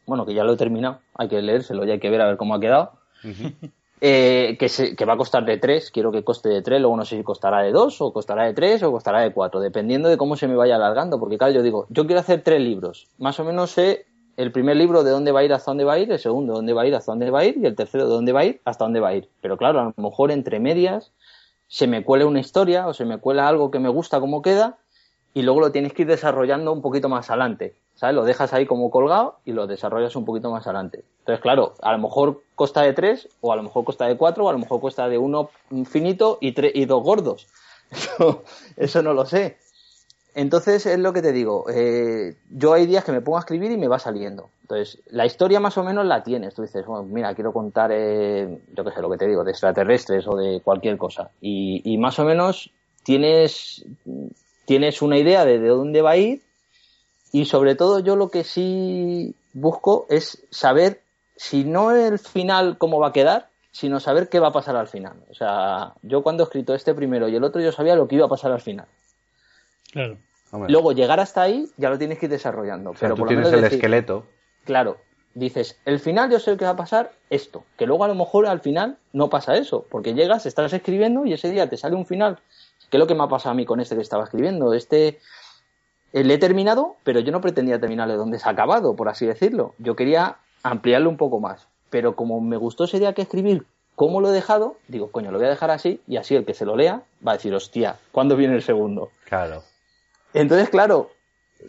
[SPEAKER 1] bueno, que ya lo he terminado, hay que leérselo y hay que ver a ver cómo ha quedado. Eh, que, va a costar de 3, quiero que coste de 3, luego no sé si costará de 2 o costará de 3 o costará de 4, dependiendo de cómo se me vaya alargando, porque claro, yo digo, yo quiero hacer tres libros, más o menos sé el primer libro de dónde va a ir hasta dónde va a ir, el segundo de dónde va a ir hasta dónde va a ir y el tercero de dónde va a ir hasta dónde va a ir. Pero claro, a lo mejor entre medias se me cuele una historia o se me cuela algo que me gusta como queda y luego lo tienes que ir desarrollando un poquito más adelante. ¿Sabes? Lo dejas ahí como colgado y lo desarrollas un poquito más adelante. Entonces, claro, a lo mejor costa de tres, o a lo mejor costa de cuatro, o a lo mejor cuesta de uno finito y, tre- y dos gordos. Eso, no lo sé. Entonces, es lo que te digo. eh, yo hay días que me pongo a escribir y me va saliendo. Entonces, la historia más o menos la tienes. Tú dices, bueno, mira, quiero contar, eh, yo qué sé, lo que te digo, de extraterrestres o de cualquier cosa. Y más o menos tienes, tienes una idea de, de dónde va a ir y sobre todo yo lo que sí busco es saber si no el final cómo va a quedar, sino saber qué va a pasar al final. O sea, yo cuando he escrito este primero y el otro yo sabía lo que iba a pasar al final.
[SPEAKER 2] Claro.
[SPEAKER 4] Hombre,
[SPEAKER 1] Luego llegar hasta ahí ya lo tienes que ir desarrollando.
[SPEAKER 4] o sea,
[SPEAKER 1] pero
[SPEAKER 4] tú
[SPEAKER 1] por lo
[SPEAKER 4] tienes
[SPEAKER 1] menos
[SPEAKER 4] el
[SPEAKER 1] decir,
[SPEAKER 4] esqueleto.
[SPEAKER 1] Claro, dices, el final yo sé que va a pasar esto, que luego a lo mejor al final no pasa eso, porque llegas, estás escribiendo y ese día te sale un final, que es lo que me ha pasado a mí con este que estaba escribiendo. Este eh, le he terminado, pero yo no pretendía terminarle donde se ha acabado, por así decirlo. Yo quería ampliarlo un poco más, pero como me gustó ese día que escribir cómo lo he dejado, digo, coño, lo voy a dejar así y así el que se lo lea va a decir, hostia, ¿cuándo viene el segundo?
[SPEAKER 4] Claro.
[SPEAKER 1] Entonces, claro,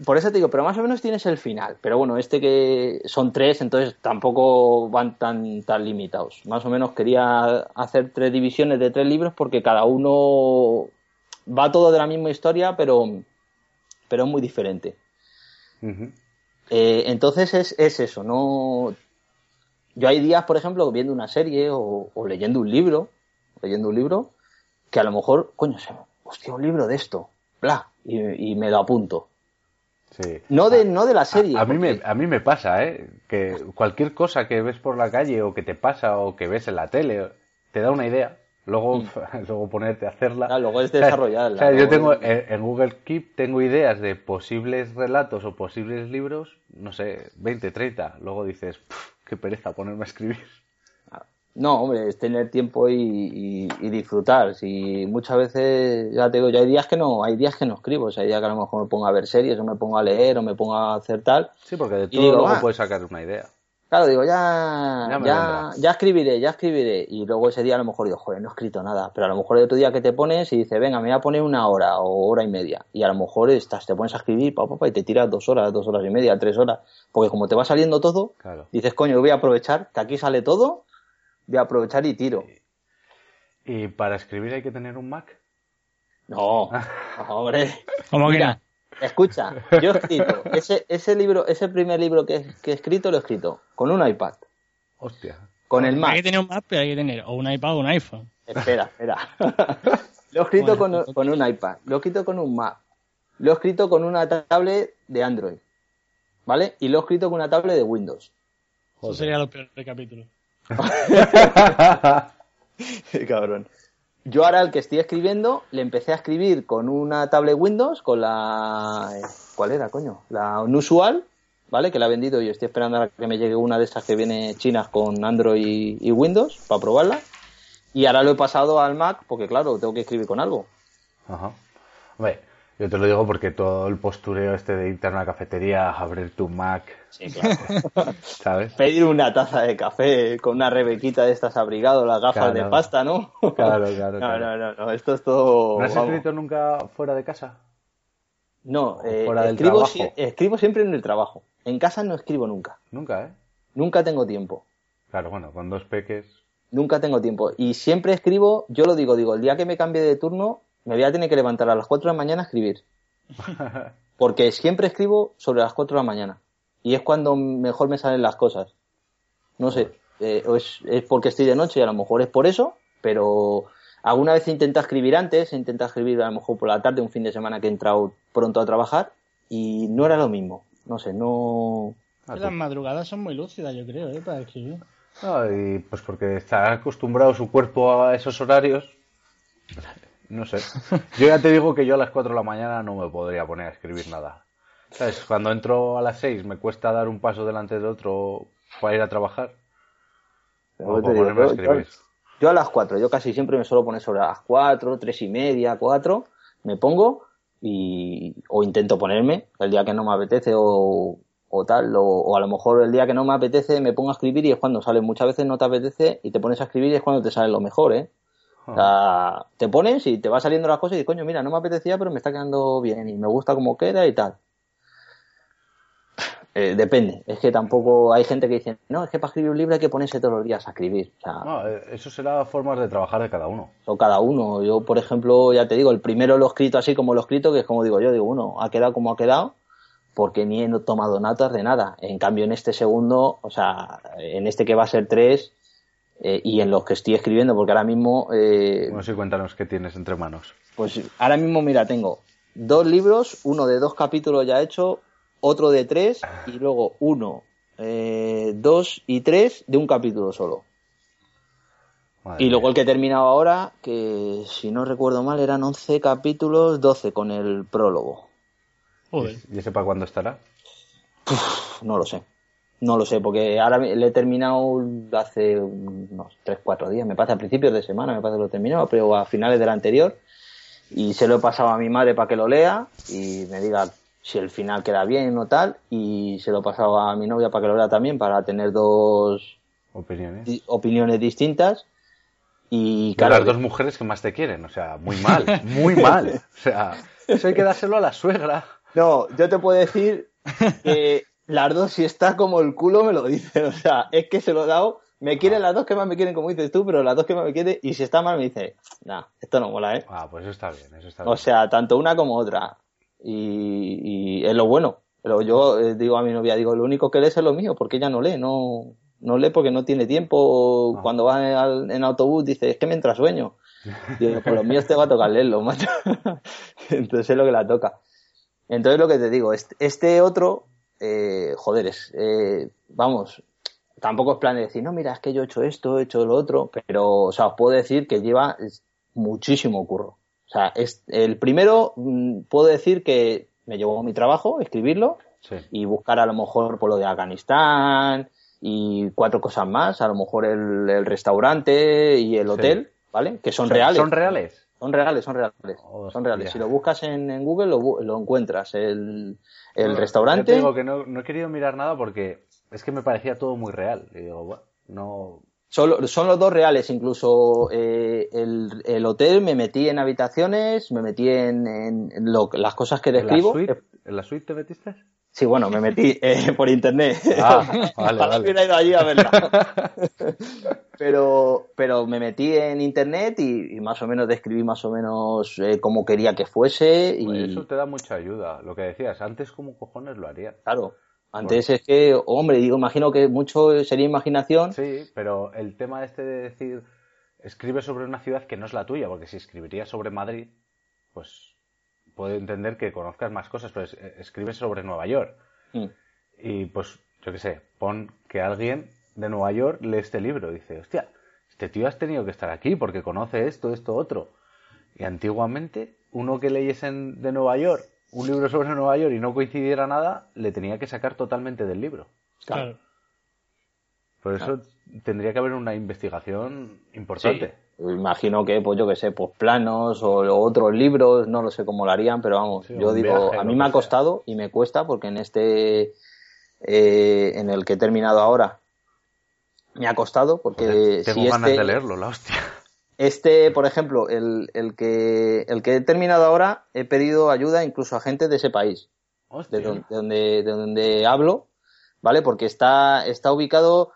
[SPEAKER 1] por eso te digo, pero más o menos tienes el final. Pero bueno, este que son tres, entonces tampoco van tan, tan limitados. Más o menos quería hacer tres divisiones de tres libros porque cada uno va todo de la misma historia, pero, pero es muy diferente. Eh, entonces es, es eso, no. Yo hay días, por ejemplo, viendo una serie o, o leyendo un libro, leyendo un libro, que a lo mejor, coño, se me- hostia, un libro de esto, bla, y, y me lo apunto.
[SPEAKER 4] Sí.
[SPEAKER 1] No de, no de la serie.
[SPEAKER 4] A, a mí me, a mí me pasa, ¿eh? Que cualquier cosa que ves por la calle o que te pasa o que ves en la tele te da una idea. Luego, luego ponerte a hacerla.
[SPEAKER 1] Ah, luego es desarrollarla,
[SPEAKER 4] o sea, yo tengo
[SPEAKER 1] es-
[SPEAKER 4] en, en Google Keep tengo ideas de posibles relatos o posibles libros, no sé, 20, 30. Luego dices, "Puf, qué pereza ponerme a escribir.
[SPEAKER 1] No, hombre, es tener tiempo y, y- y disfrutar. Si muchas veces, ya te digo, ya hay días que no, hay días que no escribo. O sea, hay días que a lo mejor me pongo a ver series o me pongo a leer o me pongo a hacer tal.
[SPEAKER 4] Sí, porque de todo
[SPEAKER 1] digo,
[SPEAKER 4] luego
[SPEAKER 1] "Ah".
[SPEAKER 4] puedes sacar una idea.
[SPEAKER 1] Claro, digo, ya,
[SPEAKER 4] Ya
[SPEAKER 1] ya, escribiré, ya escribiré. Y luego ese día a lo mejor digo, joder, no he escrito nada. Pero a lo mejor el otro día que te pones y dices, venga, me voy a poner una hora o hora y media. Y a lo mejor estás, te pones a escribir, pa, pa, pa, y te tiras dos horas, dos horas y media, tres horas. Porque como te va saliendo todo,
[SPEAKER 4] Claro.
[SPEAKER 1] dices, coño, voy a aprovechar, que aquí sale todo, voy a aprovechar y tiro.
[SPEAKER 4] ¿Y para escribir hay que tener un Mac?
[SPEAKER 1] No, no, hombre.
[SPEAKER 2] ¿Cómo que
[SPEAKER 1] Mira,
[SPEAKER 2] no?
[SPEAKER 1] Escucha, yo he escrito, ese, ese libro, ese primer libro que, que he escrito, lo he escrito con un iPad,
[SPEAKER 4] Hostia.
[SPEAKER 1] con el
[SPEAKER 2] Hay
[SPEAKER 1] Mac.
[SPEAKER 2] que tener un Mac, pero hay que tener o un iPad o un iPhone.
[SPEAKER 1] Espera, espera. lo he escrito
[SPEAKER 2] Bueno,
[SPEAKER 1] con, con un iPad, lo he escrito con un Mac, lo he escrito con una tablet de Android, ¿vale? Y lo he escrito con una tablet de Windows.
[SPEAKER 2] Eso sería lo peor del capítulo.
[SPEAKER 1] Qué cabrón. Yo ahora el que estoy escribiendo, le empecé a escribir con una tablet Windows, con la... eh, ¿Cuál era, coño? La unusual, ¿vale? Que la he vendido y estoy esperando a que me llegue una de esas que viene chinas con Android y, Windows para probarla. Y ahora lo he pasado al Mac porque, claro, tengo que escribir con algo.
[SPEAKER 4] Ajá. Hombre, yo te lo digo porque todo el postureo este de irte a una cafetería, abrir tu Mac,
[SPEAKER 1] Sí, claro.
[SPEAKER 4] ¿sabes?
[SPEAKER 1] Pedir una taza de café con una rebequita de estas abrigado, las gafas
[SPEAKER 4] Claro.
[SPEAKER 1] de pasta, ¿no?
[SPEAKER 4] Claro, claro,
[SPEAKER 1] No,
[SPEAKER 4] claro.
[SPEAKER 1] no, no, no, esto es todo...
[SPEAKER 4] ¿No has
[SPEAKER 1] vamos.
[SPEAKER 4] escrito nunca fuera de casa?
[SPEAKER 1] No, eh,
[SPEAKER 4] fuera del
[SPEAKER 1] escribo,
[SPEAKER 4] trabajo?
[SPEAKER 1] si- escribo siempre en el trabajo. En casa no escribo nunca.
[SPEAKER 4] Nunca, ¿eh?
[SPEAKER 1] Nunca tengo tiempo.
[SPEAKER 4] Claro, bueno, con dos peques.
[SPEAKER 1] Nunca tengo tiempo. Y siempre escribo, yo lo digo, digo, el día que me cambie de turno, me voy a tener que levantar a las 4 de la mañana a escribir. Porque siempre escribo sobre las 4 de la mañana. Y es cuando mejor me salen las cosas. No sé, eh, o es, es porque estoy de noche y a lo mejor es por eso, pero alguna vez intenta escribir antes, intenta escribir a lo mejor por la tarde, un fin de semana que he entrado pronto a trabajar, y no era lo mismo. No sé, no...
[SPEAKER 4] Ah,
[SPEAKER 2] Las
[SPEAKER 4] tú-
[SPEAKER 2] madrugadas son muy lúcidas, yo creo, ¿eh? Para escribir.
[SPEAKER 4] No, y pues porque está acostumbrado su cuerpo a esos horarios. No sé. Yo ya te digo que yo a las 4 de la mañana no me podría poner a escribir nada. ¿Sabes? Cuando entro a las 6 me cuesta dar un paso delante del otro para ir a trabajar.
[SPEAKER 1] Digo,
[SPEAKER 4] ponerme a
[SPEAKER 1] yo-
[SPEAKER 4] escribir.
[SPEAKER 1] Yo a las 4, yo casi siempre me suelo poner sobre las 4, 3 y media, 4, me pongo y o intento ponerme el día que no me apetece o, o tal, o, o a lo mejor el día que no me apetece me pongo a escribir y es cuando sale. Muchas veces no te apetece y te pones a escribir y es cuando te sale lo mejor, ¿eh? O sea, te pones y te va saliendo las cosas y dices, coño, mira, no me apetecía, pero me está quedando bien y me gusta como queda y tal. Eh, depende, es que tampoco hay gente que dice, no, es que para escribir un libro hay que ponerse todos los días a escribir. O sea,
[SPEAKER 4] No, eh, eso será formas de trabajar de cada uno.
[SPEAKER 1] o cada uno. Yo, por ejemplo, ya te digo, el primero lo he escrito así como lo he escrito, que es como digo yo, digo, uno, ha quedado como ha quedado, porque ni he tomado notas de nada. En cambio, en este segundo, o sea, en este que va a ser tres, eh, y en los que estoy escribiendo, porque ahora mismo, eh,
[SPEAKER 4] Bueno, sí, cuéntanos qué tienes entre manos.
[SPEAKER 1] pues ahora mismo, mira, tengo dos libros, uno de dos capítulos ya hecho, otro de tres, y luego uno, eh, dos y tres de un capítulo solo.
[SPEAKER 4] Madre
[SPEAKER 1] Y luego el que he terminado ahora, que si no recuerdo mal eran 11 capítulos, 12 con el prólogo.
[SPEAKER 2] Joder.
[SPEAKER 4] ¿Y ese para cuándo estará?
[SPEAKER 1] No lo sé. No lo sé, porque ahora me- le he terminado hace unos 3-4 días, me parece a principios de semana, me parece que lo he terminado, pero a finales del anterior. Y se lo he pasado a mi madre para que lo lea y me diga si el final queda bien o tal. Y se lo he pasado a mi novia para que lo lea también, para tener dos
[SPEAKER 4] ¿Opiniones?
[SPEAKER 1] di- opiniones distintas. Y claro,
[SPEAKER 4] las dos mujeres que más te quieren, o sea, muy mal, muy mal. O sea, eso hay que dárselo a la suegra.
[SPEAKER 1] No, yo te puedo decir que las dos, si está como el culo, me lo dicen. O sea, es que se lo he dado. Me quieren las dos que más me quieren, como dices tú, pero las dos que más me quieren. Y si está mal, me dice, nah, esto no mola, ¿eh?
[SPEAKER 4] Ah, pues eso está bien, eso está
[SPEAKER 1] O
[SPEAKER 4] bien.
[SPEAKER 1] sea, tanto una como otra. Y, y es lo bueno. Pero yo eh, digo a mi novia, digo, lo único que lee es lo mío, porque ella no lee, no, no lee porque no tiene tiempo.
[SPEAKER 4] Ah.
[SPEAKER 1] Cuando va en, al- en autobús dice, es que me entra sueño. Digo, por los míos te va a tocar leerlo, macho. Entonces es lo que la toca. Entonces lo que te digo, este, este otro, eh, joder, es, eh, vamos, tampoco es plan de decir, no, mira, es que yo he hecho esto, he hecho lo otro, pero, o sea, os puedo decir que lleva muchísimo curro. O sea, es, el primero, mm, puedo decir que me llevó mi trabajo, escribirlo,
[SPEAKER 4] Sí.
[SPEAKER 1] y buscar a lo mejor por lo de Afganistán y cuatro cosas más, a lo mejor el, el restaurante y el
[SPEAKER 4] Sí.
[SPEAKER 1] hotel, ¿vale? Que son reales.
[SPEAKER 4] ¿Son reales?
[SPEAKER 1] Son reales, son reales. Son reales. Si lo buscas en, en Google, lo, encuentras. El, restaurante.
[SPEAKER 4] Yo digo que no, no he querido mirar nada porque es que me parecía todo muy real. Y digo, bueno, no.
[SPEAKER 1] Son, son los dos reales, incluso eh, el, el hotel me metí en habitaciones, me metí en, en lo- las cosas que
[SPEAKER 4] ¿En la,
[SPEAKER 1] describo.
[SPEAKER 4] suite, ¿En la suite te metiste?
[SPEAKER 1] Sí, bueno, me metí eh, por internet.
[SPEAKER 4] Ah, vale, vale.
[SPEAKER 1] ido allí a verla. pero, pero me metí en internet y, y más o menos describí más o menos eh, cómo quería que fuese y
[SPEAKER 4] Pues Eso te da mucha ayuda. Lo que decías, antes como cojones lo harían.
[SPEAKER 1] claro, antes es que, hombre, digo, imagino que mucho sería imaginación.
[SPEAKER 4] Sí, pero el tema este de decir, escribe sobre una ciudad que no es la tuya, porque si escribirías sobre Madrid, pues puedo entender que conozcas más cosas, pero es- eh, escribes sobre Nueva York.
[SPEAKER 1] Mm.
[SPEAKER 4] Y pues, yo qué sé, pon que alguien de Nueva York lee este libro y dice, hostia, este tío has tenido que estar aquí porque conoce esto, esto, otro. Y antiguamente, uno que leyese en- de Nueva York un libro sobre Nueva York y no coincidiera nada, le tenía que sacar totalmente del libro.
[SPEAKER 2] Claro.
[SPEAKER 4] Por eso tendría que haber una investigación importante.
[SPEAKER 1] Sí, imagino que, pues yo que sé, pues planos o, o otros libros, no lo sé cómo lo harían, pero vamos,
[SPEAKER 4] Sí,
[SPEAKER 1] yo digo, a mí me ha
[SPEAKER 4] sea.
[SPEAKER 1] costado y me cuesta porque en este, eh, en el que he terminado ahora, me ha costado porque
[SPEAKER 4] Joder, tengo
[SPEAKER 1] si
[SPEAKER 4] ganas
[SPEAKER 1] este,
[SPEAKER 4] de leerlo, la hostia.
[SPEAKER 1] este, por ejemplo, el, el que, el que he terminado ahora, he pedido ayuda incluso a gente de ese país
[SPEAKER 4] Hostia.
[SPEAKER 1] de, don- de donde, de donde hablo, ¿vale? Porque está, está ubicado,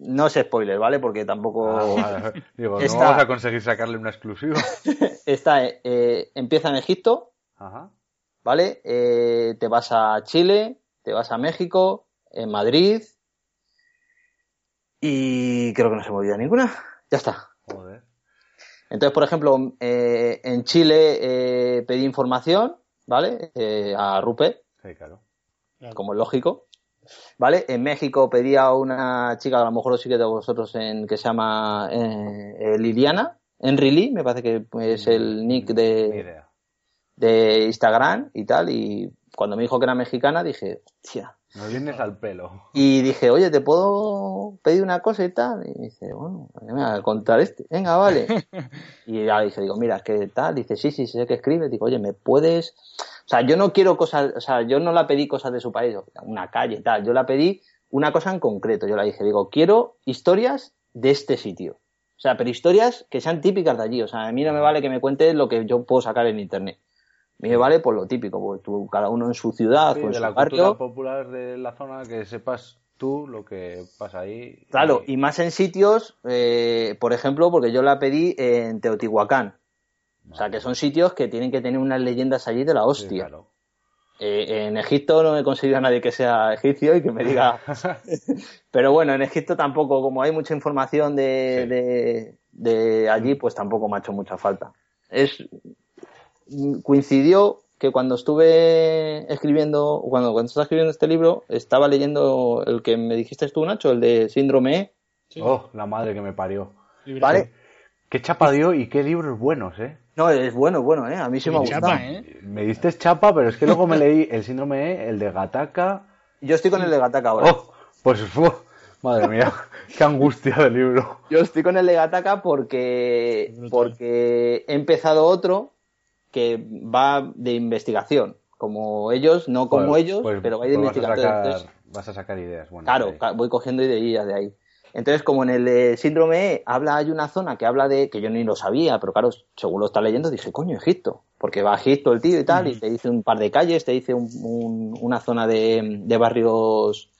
[SPEAKER 1] no es spoiler, ¿vale? Porque tampoco
[SPEAKER 4] Ah, vale. Digo,
[SPEAKER 1] Está-
[SPEAKER 4] no vamos a conseguir sacarle una exclusiva.
[SPEAKER 1] está, eh, empieza en Egipto,
[SPEAKER 4] Ajá.
[SPEAKER 1] ¿vale? Eh, te vas a Chile, te vas a México, en Madrid y creo que no se me olvida ninguna. Ya está.
[SPEAKER 4] Joder.
[SPEAKER 1] Entonces, por ejemplo, eh, en Chile eh, pedí información, ¿vale? Eh, a Rupert,
[SPEAKER 4] Sí. Claro.
[SPEAKER 1] como es lógico. ¿Vale? En México pedí a una chica, a lo mejor lo sigue de vosotros, en, que se llama eh, Liliana, Henry Lee, me parece que es el nick
[SPEAKER 4] Ni
[SPEAKER 1] de, Instagram y tal. Y cuando me dijo que era mexicana, dije, hostia,
[SPEAKER 4] Me vienes al pelo.
[SPEAKER 1] Y dije, oye, ¿te puedo pedir una cosa y tal? Y dice, bueno, me voy a contar este. Venga, vale. y ya dije, digo, mira, que tal. Dice, sí, sí, sé que escribe. Digo, oye, ¿me puedes...? O sea, yo no quiero cosas... O sea, yo no la pedí cosas de su país, una calle y tal. Yo la pedí una cosa en concreto. Yo la dije, digo, quiero historias de este sitio. O sea, pero historias que sean típicas de allí. O sea, a mí no me vale que me cuentes lo que yo puedo sacar en internet. A mí me vale por lo típico, porque tú, cada uno en su ciudad
[SPEAKER 4] Sí,
[SPEAKER 1] en
[SPEAKER 4] de
[SPEAKER 1] su
[SPEAKER 4] la
[SPEAKER 1] barrio.
[SPEAKER 4] cultura popular de la zona, que sepas tú lo que pasa ahí.
[SPEAKER 1] Claro, y más en sitios, eh, por ejemplo, porque yo la pedí en Teotihuacán. O sea, que son sitios que tienen que tener unas leyendas allí de la
[SPEAKER 4] Sí,
[SPEAKER 1] hostia.
[SPEAKER 4] claro.
[SPEAKER 1] Eh, en Egipto no he conseguido a nadie que sea egipcio y que me diga. Pero bueno, en Egipto tampoco, como hay mucha información de,
[SPEAKER 4] Sí.
[SPEAKER 1] de, de allí, pues tampoco me ha hecho mucha falta. Es coincidió que cuando estuve escribiendo, cuando, cuando estaba escribiendo este libro, estaba leyendo el que me dijiste tú, Nacho, el de Síndrome E.
[SPEAKER 2] Sí.
[SPEAKER 4] Oh, la madre que me parió.
[SPEAKER 1] ¿Vale?
[SPEAKER 4] Qué chapa dio y qué libros buenos, ¿eh?
[SPEAKER 1] No, es bueno, bueno, ¿eh? A mí sí me gustado.
[SPEAKER 2] chapa, ¿eh?
[SPEAKER 4] Me diste chapa, pero es que luego me leí el síndrome E, el de Gataka.
[SPEAKER 1] Yo estoy con el de Gataka ahora.
[SPEAKER 4] Oh, pues fu, madre mía, qué angustia de libro.
[SPEAKER 1] Yo estoy con el de Gataka porque, porque he empezado otro que va de investigación. Como ellos, no como
[SPEAKER 4] Pues-
[SPEAKER 1] ellos,
[SPEAKER 4] pues-
[SPEAKER 1] pero va de
[SPEAKER 4] pues vas a
[SPEAKER 1] investigación.
[SPEAKER 4] sacar,
[SPEAKER 1] Entonces,
[SPEAKER 4] vas a sacar ideas. Bueno,
[SPEAKER 1] claro, voy cogiendo ideas de ahí. Entonces, como en el de síndrome E habla, hay una zona que habla de, que yo ni lo sabía, pero claro, según lo está leyendo, dije, coño, Egipto. Porque va a Egipto el tío y tal, y te dice un par de calles, te dice un- un- una zona de, de barrios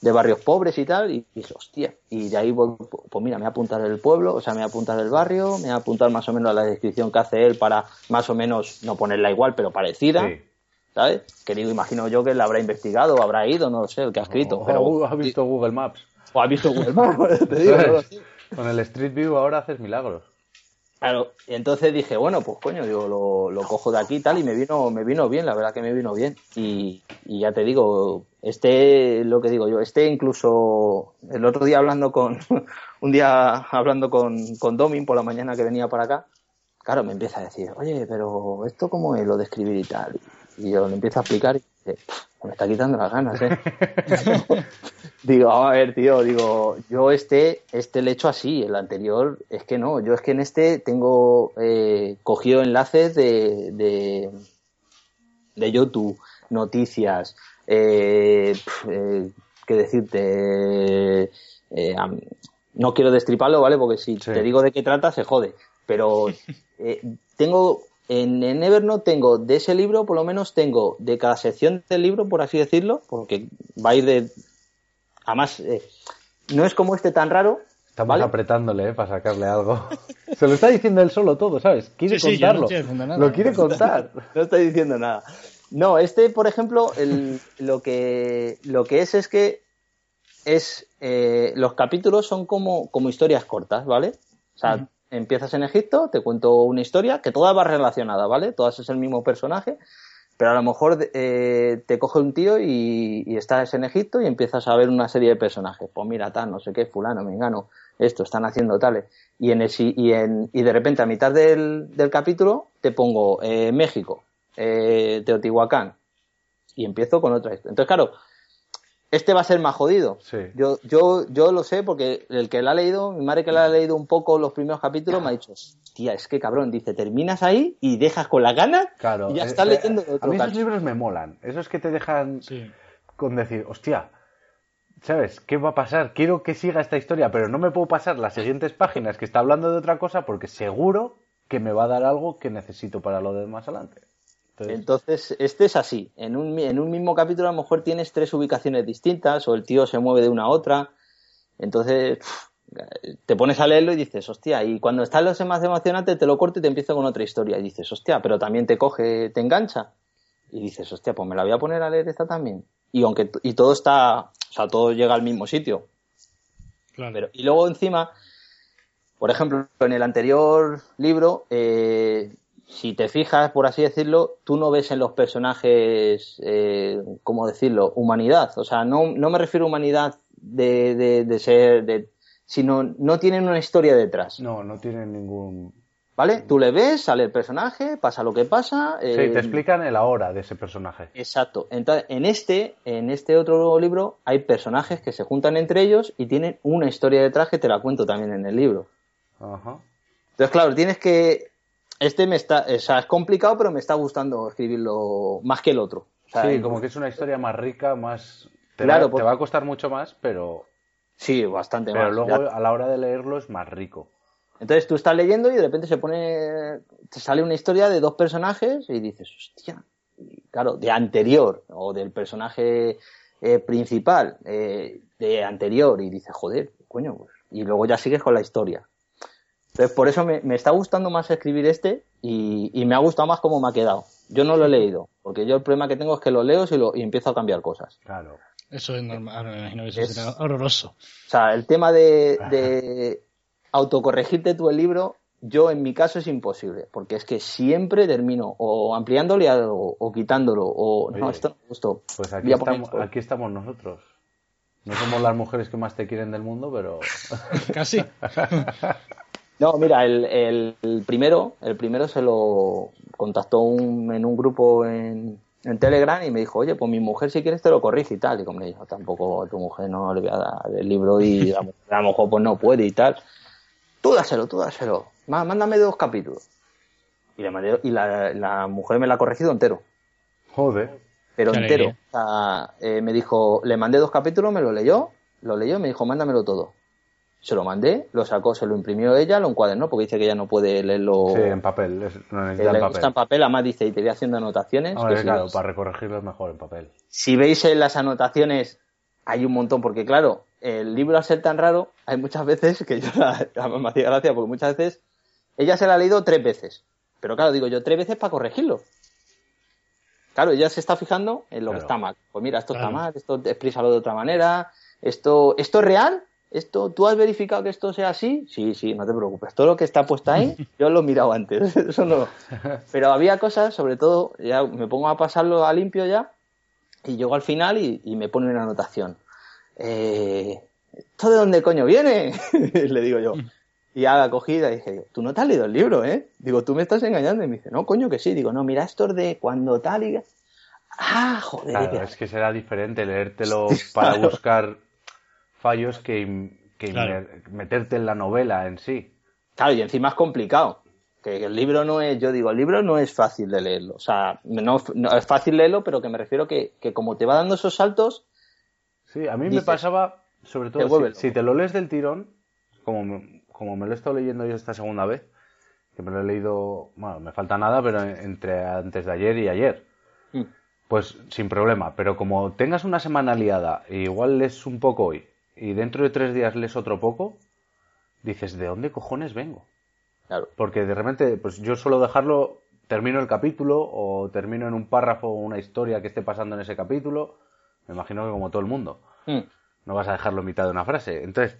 [SPEAKER 1] de barrios pobres y tal, y dije, hostia, y de ahí voy, pues mira, me voy a apuntar el pueblo, o sea, me voy a apuntar el barrio, me voy a apuntar más o menos la descripción que hace él para más o menos, no ponerla igual, pero parecida,
[SPEAKER 4] Sí.
[SPEAKER 1] ¿sabes? Que digo, imagino yo que él habrá investigado, habrá ido, no lo sé, el que ha escrito,
[SPEAKER 4] O-
[SPEAKER 1] pero...
[SPEAKER 4] o ha visto Google Maps.
[SPEAKER 1] O ha visto Google Maps, te digo, sé.
[SPEAKER 4] Con el Street View ahora haces milagros.
[SPEAKER 1] Claro, y entonces dije, bueno, pues coño, digo, lo, lo cojo de aquí y tal, y me vino, me vino bien, la verdad que me vino bien. Y, y ya te digo, este, lo que digo yo, este incluso, el otro día hablando con, un día hablando con, con Domin por la mañana que venía para acá, claro, me empieza a decir, oye, pero esto cómo es lo de escribir y tal. Y yo le empiezo a explicar y dice, "Pff, me está quitando las ganas, eh. Digo, a ver, tío, digo, yo este, este le he hecho así, el anterior es que no, yo es que en este tengo eh, cogido enlaces de, de, de YouTube, noticias, eh, eh, qué decirte, eh, no quiero destriparlo, ¿vale? Porque si
[SPEAKER 4] Sí.
[SPEAKER 1] te digo de qué trata, se jode, pero eh, tengo, en, en Evernote tengo de ese libro, por lo menos tengo de cada sección del libro, por así decirlo, porque va a ir de Además, eh, no es como este tan raro.
[SPEAKER 4] Estamos
[SPEAKER 1] ¿vale?
[SPEAKER 4] apretándole, ¿eh? Para sacarle algo. Se lo está diciendo él solo todo, ¿sabes? Quiere
[SPEAKER 2] Sí, sí, yo no
[SPEAKER 4] contarlo.
[SPEAKER 2] estoy haciendo nada.
[SPEAKER 4] Lo quiere contar.
[SPEAKER 1] No estoy diciendo nada. No, este, por ejemplo, el- lo, que, lo que es es que es eh, los capítulos son como, como historias cortas, ¿vale? O sea, empiezas en Egipto, te cuento una historia que toda va relacionada, ¿vale? Todas es el mismo personaje, pero a lo mejor eh, te coge un tío y, y estás en Egipto y empiezas a ver una serie de personajes. Pues mira, tal, no sé qué, fulano, mengano, esto, están haciendo tales. Y, en el, y, en, y de repente a mitad del, del capítulo te pongo eh, México, eh, Teotihuacán, y empiezo con otra historia. Entonces, claro, este va a ser más jodido.
[SPEAKER 4] Sí.
[SPEAKER 1] Yo, yo, yo lo sé porque el que la ha leído, mi madre que la ha leído un poco los primeros capítulos, me ha dicho, tía, es que cabrón, dice, terminas ahí y dejas con la gana
[SPEAKER 4] Claro.
[SPEAKER 1] y ya
[SPEAKER 4] eh,
[SPEAKER 1] estás
[SPEAKER 4] eh,
[SPEAKER 1] leyendo
[SPEAKER 4] A
[SPEAKER 1] otro
[SPEAKER 4] mí esos libros me molan. Esos que te dejan
[SPEAKER 2] Sí.
[SPEAKER 4] con decir, hostia, ¿sabes? ¿Qué va a pasar? Quiero que siga esta historia, pero no me puedo pasar las siguientes páginas que está hablando de otra cosa porque seguro que me va a dar algo que necesito para lo de más adelante. Entonces,
[SPEAKER 1] este es así. En un, en un mismo capítulo a lo mejor tienes tres ubicaciones distintas o el tío se mueve de una a otra. Entonces, te pones a leerlo y dices, hostia, y cuando está lo más emocionante te lo corto y te empiezo con otra historia. Y dices, hostia, pero también te coge, te engancha. Y dices, hostia, pues me la voy a poner a leer esta también. Y aunque, y todo está, o sea, todo llega al mismo sitio.
[SPEAKER 2] Claro.
[SPEAKER 1] Pero, y luego encima, por ejemplo, en el anterior libro, eh, si te fijas, por así decirlo, tú no ves en los personajes, eh, ¿cómo decirlo? Humanidad. O sea, no, no me refiero a humanidad de, de, de ser, de, sino no tienen una historia detrás.
[SPEAKER 4] no, no tienen ningún...
[SPEAKER 1] ¿Vale? Tú le ves, sale el personaje, pasa lo que pasa.
[SPEAKER 4] Sí,
[SPEAKER 1] eh,
[SPEAKER 4] te explican el ahora de ese personaje.
[SPEAKER 1] Exacto. Entonces, en este, en este otro libro hay personajes que se juntan entre ellos y tienen una historia detrás que te la cuento también en el libro.
[SPEAKER 4] Ajá.
[SPEAKER 1] Entonces, claro, tienes que. Este me está. O sea, es complicado, pero me está gustando escribirlo más que el otro. O sea,
[SPEAKER 4] Sí, como que es una historia más rica, más... Te,
[SPEAKER 1] Claro,
[SPEAKER 4] va, te va a costar mucho más, pero,
[SPEAKER 1] Sí, bastante
[SPEAKER 4] pero
[SPEAKER 1] más.
[SPEAKER 4] luego
[SPEAKER 1] Ya.
[SPEAKER 4] a la hora de leerlo es más rico.
[SPEAKER 1] Entonces tú estás leyendo y de repente se pone. Te sale una historia de dos personajes y dices, hostia. Claro, de anterior, o del personaje eh, principal, eh, de anterior, y dices, joder, coño, pues. Y luego ya sigues con la historia. Entonces, por eso me, me está gustando más escribir este y, y me ha gustado más cómo me ha quedado. Yo no lo he leído, porque yo el problema que tengo es que lo leo y, lo, y empiezo a cambiar cosas.
[SPEAKER 4] Claro.
[SPEAKER 2] Eso es normal. Me imagino que eso
[SPEAKER 1] Es-
[SPEAKER 2] será horroroso.
[SPEAKER 1] O sea, el tema de, de autocorregirte tú el libro, yo en mi caso es imposible, porque es que siempre termino o ampliándole algo, o quitándolo, o no, esto no me gustó.
[SPEAKER 4] Pues aquí estamos, aquí estamos nosotros. No somos las mujeres que más te quieren del mundo, pero...
[SPEAKER 2] Casi.
[SPEAKER 1] No, mira, el, el- el primero, el primero se lo contactó un- en un grupo en, en Telegram y me dijo, oye, pues mi mujer si quieres te lo corrige y tal. Y como le dijo, tampoco a tu mujer no le voy a dar el libro y la mujer a lo mejor pues no puede y tal. Tú dáselo, tú dáselo. Má- Mándame dos capítulos. Y, le mandé- y la, la mujer me la ha corregido entero.
[SPEAKER 4] Joder.
[SPEAKER 1] Pero entero. O sea, eh, me dijo, le mandé dos capítulos, me lo leyó, lo leyó y me dijo, mándamelo todo. Se lo mandé, lo sacó, se lo imprimió ella, lo encuadernó, porque dice que ella no puede leerlo.
[SPEAKER 4] Sí, en papel. es- necesita en
[SPEAKER 1] gusta
[SPEAKER 4] papel.
[SPEAKER 1] en papel, además dice, y te voy haciendo anotaciones.
[SPEAKER 4] Hombre,
[SPEAKER 1] que si,
[SPEAKER 4] claro,
[SPEAKER 1] veis,
[SPEAKER 4] para recorregirlo es mejor en papel.
[SPEAKER 1] si veis en las anotaciones, hay un montón, porque claro, el libro al ser tan raro, hay muchas veces que yo la, me hacía gracia, porque muchas veces ella se la ha leído tres veces. Pero claro, digo yo, tres veces para corregirlo. Claro, ella se está fijando en lo que está mal. Pues mira, esto
[SPEAKER 2] Claro.
[SPEAKER 1] está mal, esto explísalo de otra manera, esto, ¿esto es real? ¿Esto, ¿Tú has verificado que esto sea así? Sí, sí, no te preocupes. Todo lo que está puesto ahí, yo lo he mirado antes. Eso no. Pero había cosas, sobre todo, ya me pongo a pasarlo a limpio ya, y llego al final y, y me pone una anotación. Eh, ¿Esto de dónde coño viene? Le digo yo. Y a la cogida dije, tú no te has leído el libro, ¿eh? Digo, tú me estás engañando. Y me dice, no, coño que sí. Digo, no, mira, esto es de cuando tal y... Ah, joder.
[SPEAKER 4] Claro, es que será diferente leértelo para buscar fallos que, que
[SPEAKER 2] Claro.
[SPEAKER 4] me- meterte en la novela en sí.
[SPEAKER 1] Claro, y encima es complicado. Que el libro no es, yo digo, el libro no es fácil de leerlo. O sea, no, no es fácil leerlo, pero que me refiero que, que como te va dando esos saltos,
[SPEAKER 4] Sí, a mí me pasaba, sobre todo,
[SPEAKER 1] te
[SPEAKER 4] si te lo lees del tirón, como me, como me lo he estado leyendo yo esta segunda vez, que me lo he leído, bueno, me falta nada, pero entre antes de ayer y ayer,
[SPEAKER 1] mm,
[SPEAKER 4] pues sin problema. Pero como tengas una semana liada e igual lees un poco hoy y dentro de tres días lees otro poco, dices, ¿de dónde cojones vengo?
[SPEAKER 1] claro.
[SPEAKER 4] Porque de repente, pues yo suelo dejarlo, termino el capítulo o termino en un párrafo una historia que esté pasando en ese capítulo. Me imagino que como todo el mundo.
[SPEAKER 1] Mm.
[SPEAKER 4] No vas a dejarlo en mitad de una frase. Entonces,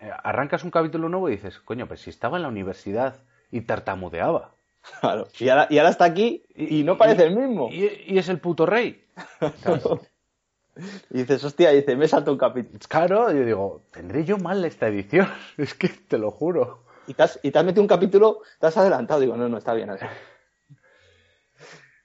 [SPEAKER 4] eh, arrancas un capítulo nuevo y dices, coño, pues si estaba en la universidad y tartamudeaba.
[SPEAKER 1] Claro. Y ahora, y ahora está aquí y, no parece el mismo. Y
[SPEAKER 4] es el puto rey. ¿Sabes?
[SPEAKER 1] dices, hostia, dice, me salto un capítulo.
[SPEAKER 4] Claro, yo digo, tendré yo mal esta edición. Es que te lo juro.
[SPEAKER 1] Y te, has, y te has metido un capítulo, te has adelantado. Digo, no, no, está bien.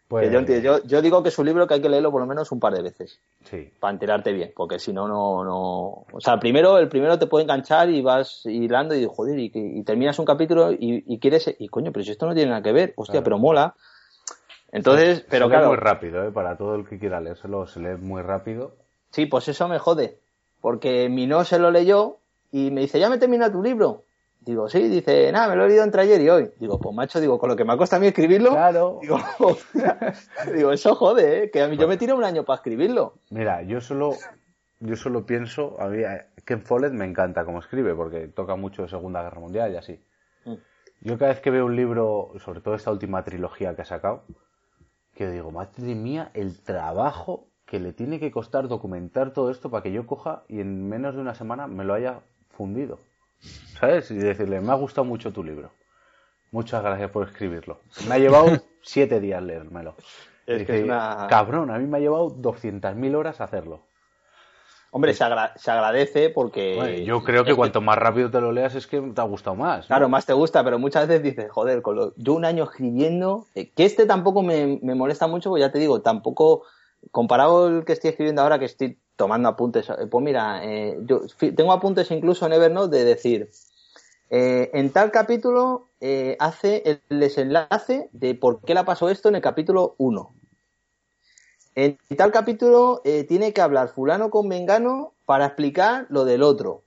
[SPEAKER 4] Pues,
[SPEAKER 1] yo, entiendo. yo, yo digo que es un libro que hay que leerlo por lo menos un par de veces.
[SPEAKER 4] Sí.
[SPEAKER 1] para enterarte bien, porque si no, no, no... O sea, primero, el primero te puede enganchar y vas hilando y joder, y, y terminas un capítulo y, y quieres... Y coño, pero si esto no tiene nada que ver, hostia,
[SPEAKER 4] Claro.
[SPEAKER 1] pero mola. Entonces, pero
[SPEAKER 4] se lee
[SPEAKER 1] claro,
[SPEAKER 4] muy rápido, ¿eh? Para todo el que quiera leérselo, se lee muy rápido.
[SPEAKER 1] sí, pues eso me jode, porque mi no se lo leyó y me dice, ¿ya me termina tu libro? Digo, sí, dice, nada, me lo he leído entre ayer y hoy. Digo, pues macho, digo, con lo que me ha costado a mí escribirlo,
[SPEAKER 4] Claro.
[SPEAKER 1] digo, digo, eso jode, ¿eh? que a mí, yo me tiro un año para escribirlo.
[SPEAKER 4] Mira, yo solo, yo solo pienso, a mí, eh, Ken Follett me encanta como escribe, porque toca mucho de Segunda Guerra Mundial y así.
[SPEAKER 1] Mm.
[SPEAKER 4] Yo cada vez que veo un libro, sobre todo esta última trilogía que ha sacado, que digo, madre mía, el trabajo que le tiene que costar documentar todo esto para que yo coja y en menos de una semana me lo haya fundido. ¿Sabes? Y decirle, me ha gustado mucho tu libro. Muchas gracias por escribirlo. Me ha llevado siete días leérmelo.
[SPEAKER 1] Es que es una-
[SPEAKER 4] Cabrón, a mí me ha llevado 200.000 horas hacerlo.
[SPEAKER 1] Hombre, se, agra- se agradece porque...
[SPEAKER 4] Bueno, yo creo que cuanto más rápido te lo leas es que te ha gustado más. ¿no?
[SPEAKER 1] Claro, más te gusta, pero muchas veces dices, joder, con lo- yo un año escribiendo, eh, que este tampoco me, me molesta mucho, pues ya te digo, tampoco, comparado el que estoy escribiendo ahora, que estoy tomando apuntes, eh, pues mira, eh, yo tengo apuntes incluso en Evernote de decir, eh, en tal capítulo eh, hace el desenlace de por qué le pasó esto en el capítulo 1. En tal capítulo eh, tiene que hablar fulano con mengano para explicar lo del otro.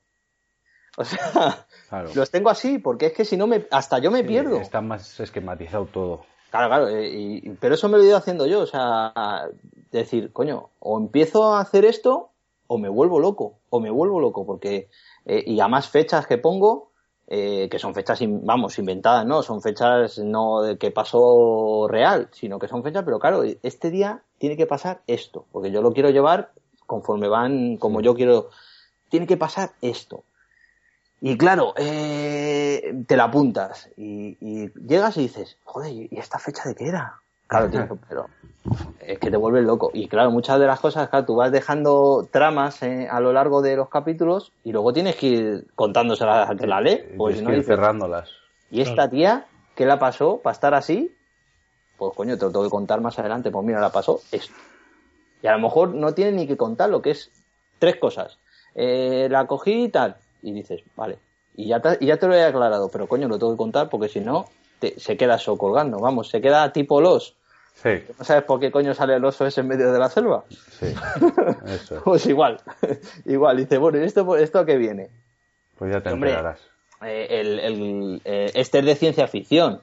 [SPEAKER 1] O sea,
[SPEAKER 4] Claro.
[SPEAKER 1] los tengo así, porque es que si no me, hasta yo me
[SPEAKER 4] Sí,
[SPEAKER 1] pierdo.
[SPEAKER 4] Está más esquematizado todo.
[SPEAKER 1] Claro, claro, eh, y- pero eso me lo he ido haciendo yo, o sea, decir, coño, o empiezo a hacer esto, o me vuelvo loco, o me vuelvo loco, porque, eh, y a más fechas que pongo, eh, que son fechas, vamos, inventadas, ¿no? Son fechas no de que pasó real, sino que son fechas, pero claro, este día tiene que pasar esto, porque yo lo quiero llevar conforme van, como yo quiero, tiene que pasar esto. Y claro, eh, te la apuntas y, y llegas y dices, joder, ¿y esta fecha de qué era? Claro, tío, pero es que te vuelves loco. Y claro, muchas de las cosas, claro, tú vas dejando tramas eh, a lo largo de los capítulos y luego tienes que ir contándoselas al que la lee. Pues
[SPEAKER 4] Tienes
[SPEAKER 1] no
[SPEAKER 4] que ir
[SPEAKER 1] dices,
[SPEAKER 4] cerrándolas.
[SPEAKER 1] ¿y esta tía qué la pasó para estar así? Pues coño, te lo tengo que contar más adelante. Pues mira, la pasó esto. Y a lo mejor no tiene ni que contar lo que es tres cosas. Eh, la cogí y tal. Y dices, vale. Y ya, te, y ya te lo he aclarado, pero coño, lo tengo que contar porque si no, te- se queda eso colgando. Vamos, se queda tipo los.
[SPEAKER 4] Sí,
[SPEAKER 1] ¿No sabes por qué coño sale el oso ese en medio de la selva?
[SPEAKER 4] sí. Eso.
[SPEAKER 1] Pues igual. igual. Dice, bueno, ¿y esto, esto a qué viene?
[SPEAKER 4] Pues ya te
[SPEAKER 1] Hombre.
[SPEAKER 4] enterarás.
[SPEAKER 1] eh, el, el, eh, este es de ciencia ficción,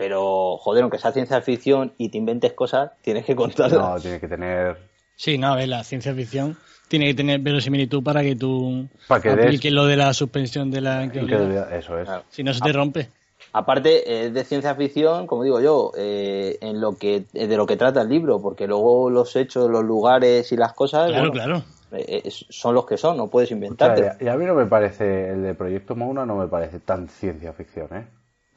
[SPEAKER 1] pero joder, aunque sea ciencia ficción y te inventes cosas, tienes que contarlas.
[SPEAKER 4] No, tiene que tener.
[SPEAKER 2] Sí, no, a ver, la ciencia ficción tiene que tener verosimilitud para que tú
[SPEAKER 4] Para que des-
[SPEAKER 2] apliques lo de la suspensión de la incredulidad.
[SPEAKER 4] Eso es.
[SPEAKER 1] Claro.
[SPEAKER 2] Si no, se te rompe.
[SPEAKER 1] Aparte, es de ciencia ficción, como digo yo, eh, en lo que eh, de lo que trata el libro, porque luego los hechos, los lugares y las cosas
[SPEAKER 2] Claro,
[SPEAKER 1] bueno,
[SPEAKER 2] claro.
[SPEAKER 1] eh, eh, son los que son, no puedes
[SPEAKER 4] O sea,
[SPEAKER 1] inventarte.
[SPEAKER 4] y a mí no me parece, el de Proyecto Mauna no me parece tan ciencia ficción, ¿eh?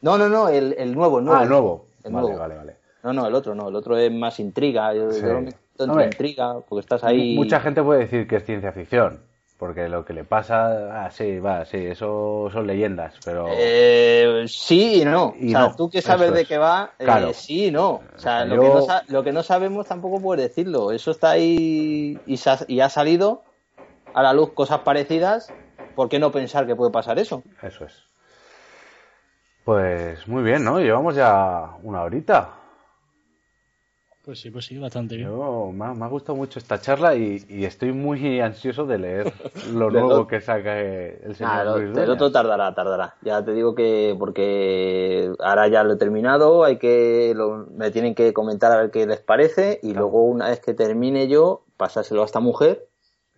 [SPEAKER 1] No, no, no, el, el nuevo, el nuevo.
[SPEAKER 4] ah, el nuevo.
[SPEAKER 1] El
[SPEAKER 4] vale,
[SPEAKER 1] nuevo.
[SPEAKER 4] vale, vale.
[SPEAKER 1] No, no, el otro no, el otro es más intriga. Yo,
[SPEAKER 4] Sí.
[SPEAKER 1] yo entre
[SPEAKER 4] Hombre,
[SPEAKER 1] intriga, porque estás ahí.
[SPEAKER 4] Mucha gente puede decir que es ciencia ficción, porque lo que le pasa, ah, sí, va, sí, eso son leyendas, pero
[SPEAKER 1] Eh, sí y no.
[SPEAKER 4] Y
[SPEAKER 1] o sea,
[SPEAKER 4] no,
[SPEAKER 1] tú que sabes de qué va, eh, sí y no. O sea, lo, que no lo que no sabemos tampoco puedes decirlo. Eso está ahí y, sa- y ha salido a la luz cosas parecidas. ¿Por qué no pensar que puede pasar eso?
[SPEAKER 4] eso es. Pues muy bien, ¿no? Llevamos ya una horita.
[SPEAKER 2] Pues sí, pues sí, bastante bien.
[SPEAKER 4] Yo, me, ha, me ha gustado mucho esta charla y, y estoy muy ansioso de leer lo nuevo que saca el señor
[SPEAKER 1] Ah,
[SPEAKER 4] Luis
[SPEAKER 1] el otro tardará, tardará. Ya te digo que porque ahora ya lo he terminado, hay que lo- me tienen que comentar a ver qué les parece y
[SPEAKER 4] Claro.
[SPEAKER 1] luego una vez que termine yo pasárselo a esta mujer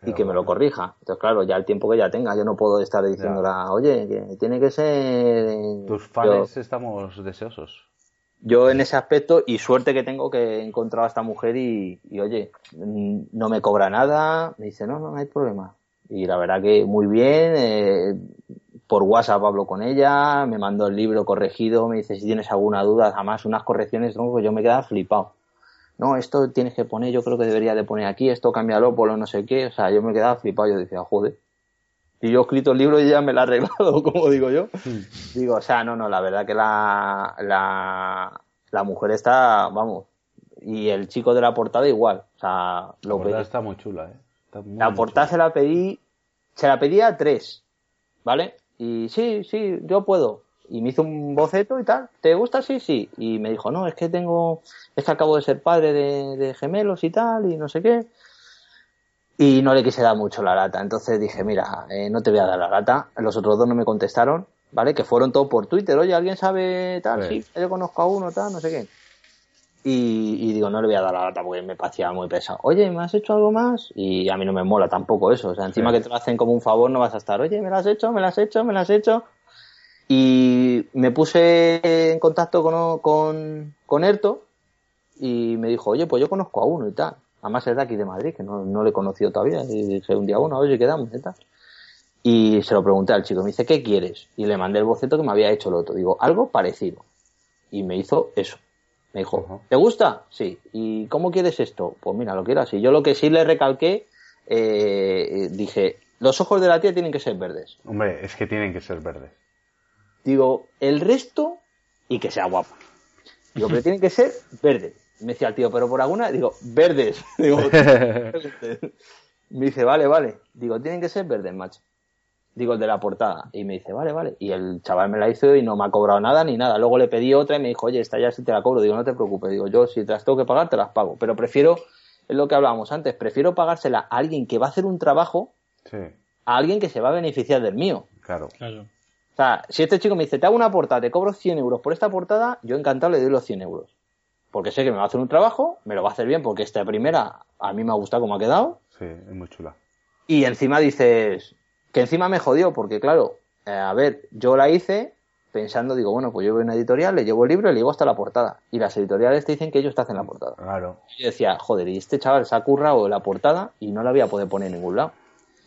[SPEAKER 1] y que me lo corrija. Entonces claro, ya el tiempo que ya tenga, yo no puedo estar diciéndola, oye, que tiene que ser eh,
[SPEAKER 4] Tus
[SPEAKER 1] yo-
[SPEAKER 4] fans estamos deseosos.
[SPEAKER 1] yo en ese aspecto y suerte que tengo que he encontrado a esta mujer y, y, oye, mm, no me cobra nada, me dice, no, no, no hay problema. Y la verdad que muy bien, eh, por WhatsApp hablo con ella, me mandó el libro corregido, me dice si tienes alguna duda, además unas correcciones, yo me quedaba flipado. No, esto tienes que poner, yo creo que debería de poner aquí, esto cámbialo por lo no sé qué, o sea, yo me quedaba flipado, yo decía, joder. Y yo he escrito el libro y ella me lo ha arreglado, como digo yo. Digo, o sea, no, no, la verdad que la, la, la mujer está, vamos, y el chico de la portada igual. O sea,
[SPEAKER 4] La
[SPEAKER 1] lo
[SPEAKER 4] portada
[SPEAKER 1] pedí-
[SPEAKER 4] está muy chula, ¿eh? Está muy,
[SPEAKER 1] la
[SPEAKER 4] muy
[SPEAKER 1] portada
[SPEAKER 4] chula.
[SPEAKER 1] se la pedí, se la pedí a tres, ¿vale? Y sí, sí, yo puedo. Y me hizo un boceto y tal. ¿Te gusta? Sí, sí. Y me dijo, no, es que tengo, es que acabo de ser padre de, de gemelos y tal, y no sé qué. Y no le quise dar mucho la lata. Entonces dije, mira, eh, no te voy a dar la lata. Los otros dos no me contestaron, ¿vale? Que fueron todos por Twitter. Oye, ¿alguien sabe tal?
[SPEAKER 4] Sí.
[SPEAKER 1] Yo conozco a uno, tal, no sé qué. Y, y digo, no le voy a dar la lata porque me parecía muy pesado. Oye, ¿me has hecho algo más? Y a mí no me mola tampoco eso. O sea, encima
[SPEAKER 4] Sí.
[SPEAKER 1] que te lo hacen como un favor, no vas a estar, oye, ¿me lo has hecho? ¿Me lo has hecho? ¿Me lo has hecho? Y me puse en contacto con, con, con Erto y me dijo, oye, pues yo conozco a uno y tal. Además es de aquí de Madrid, que no, no le he conocido todavía. Y dije un día, bueno, oye, quedamos y tal. Y se lo pregunté al chico, me dice, ¿qué quieres? Y le mandé el boceto que me había hecho el otro. Digo, algo parecido. Y me hizo eso. Me dijo. ¿te gusta? Sí. ¿Y cómo quieres esto? Pues mira, lo quiero así. Yo lo que sí le recalqué eh, dije, los ojos de la tía tienen que ser verdes.
[SPEAKER 4] Hombre, es que tienen que ser verdes.
[SPEAKER 1] Digo, el resto y que sea guapa. Digo, pero tienen que ser verdes. Me decía el tío, pero por alguna, digo, verdes. Digo, me dice, vale, vale. Digo, tienen que ser verdes, macho. Digo, el de la portada. Y me dice, vale, vale. Y el chaval me la hizo y no me ha cobrado nada ni nada. Luego le pedí otra y me dijo, oye, esta ya sí te la cobro. Digo, no te preocupes. Digo, yo si te las tengo que pagar, te las pago. Pero prefiero, es lo que hablábamos antes, prefiero pagársela a alguien que va a hacer un trabajo
[SPEAKER 4] Sí,
[SPEAKER 1] a alguien que se va a beneficiar del mío.
[SPEAKER 4] claro.
[SPEAKER 2] Claro.
[SPEAKER 1] O sea, si este chico me dice, te hago una portada, te cobro 100 euros por esta portada, yo encantado le doy los 100 euros. Porque sé que me va a hacer un trabajo, me lo va a hacer bien, porque esta primera a mí me ha gustado como ha quedado.
[SPEAKER 4] Sí, es muy chula.
[SPEAKER 1] Y encima dices, que encima me jodió, porque claro, eh, a ver, yo la hice pensando, digo, bueno, pues yo voy a una editorial, le llevo el libro y le llevo hasta la portada. Y las editoriales te dicen que ellos te hacen la portada.
[SPEAKER 4] Claro.
[SPEAKER 1] Y yo decía, joder, y este chaval se ha currado la portada y no la voy a poder poner en ningún lado.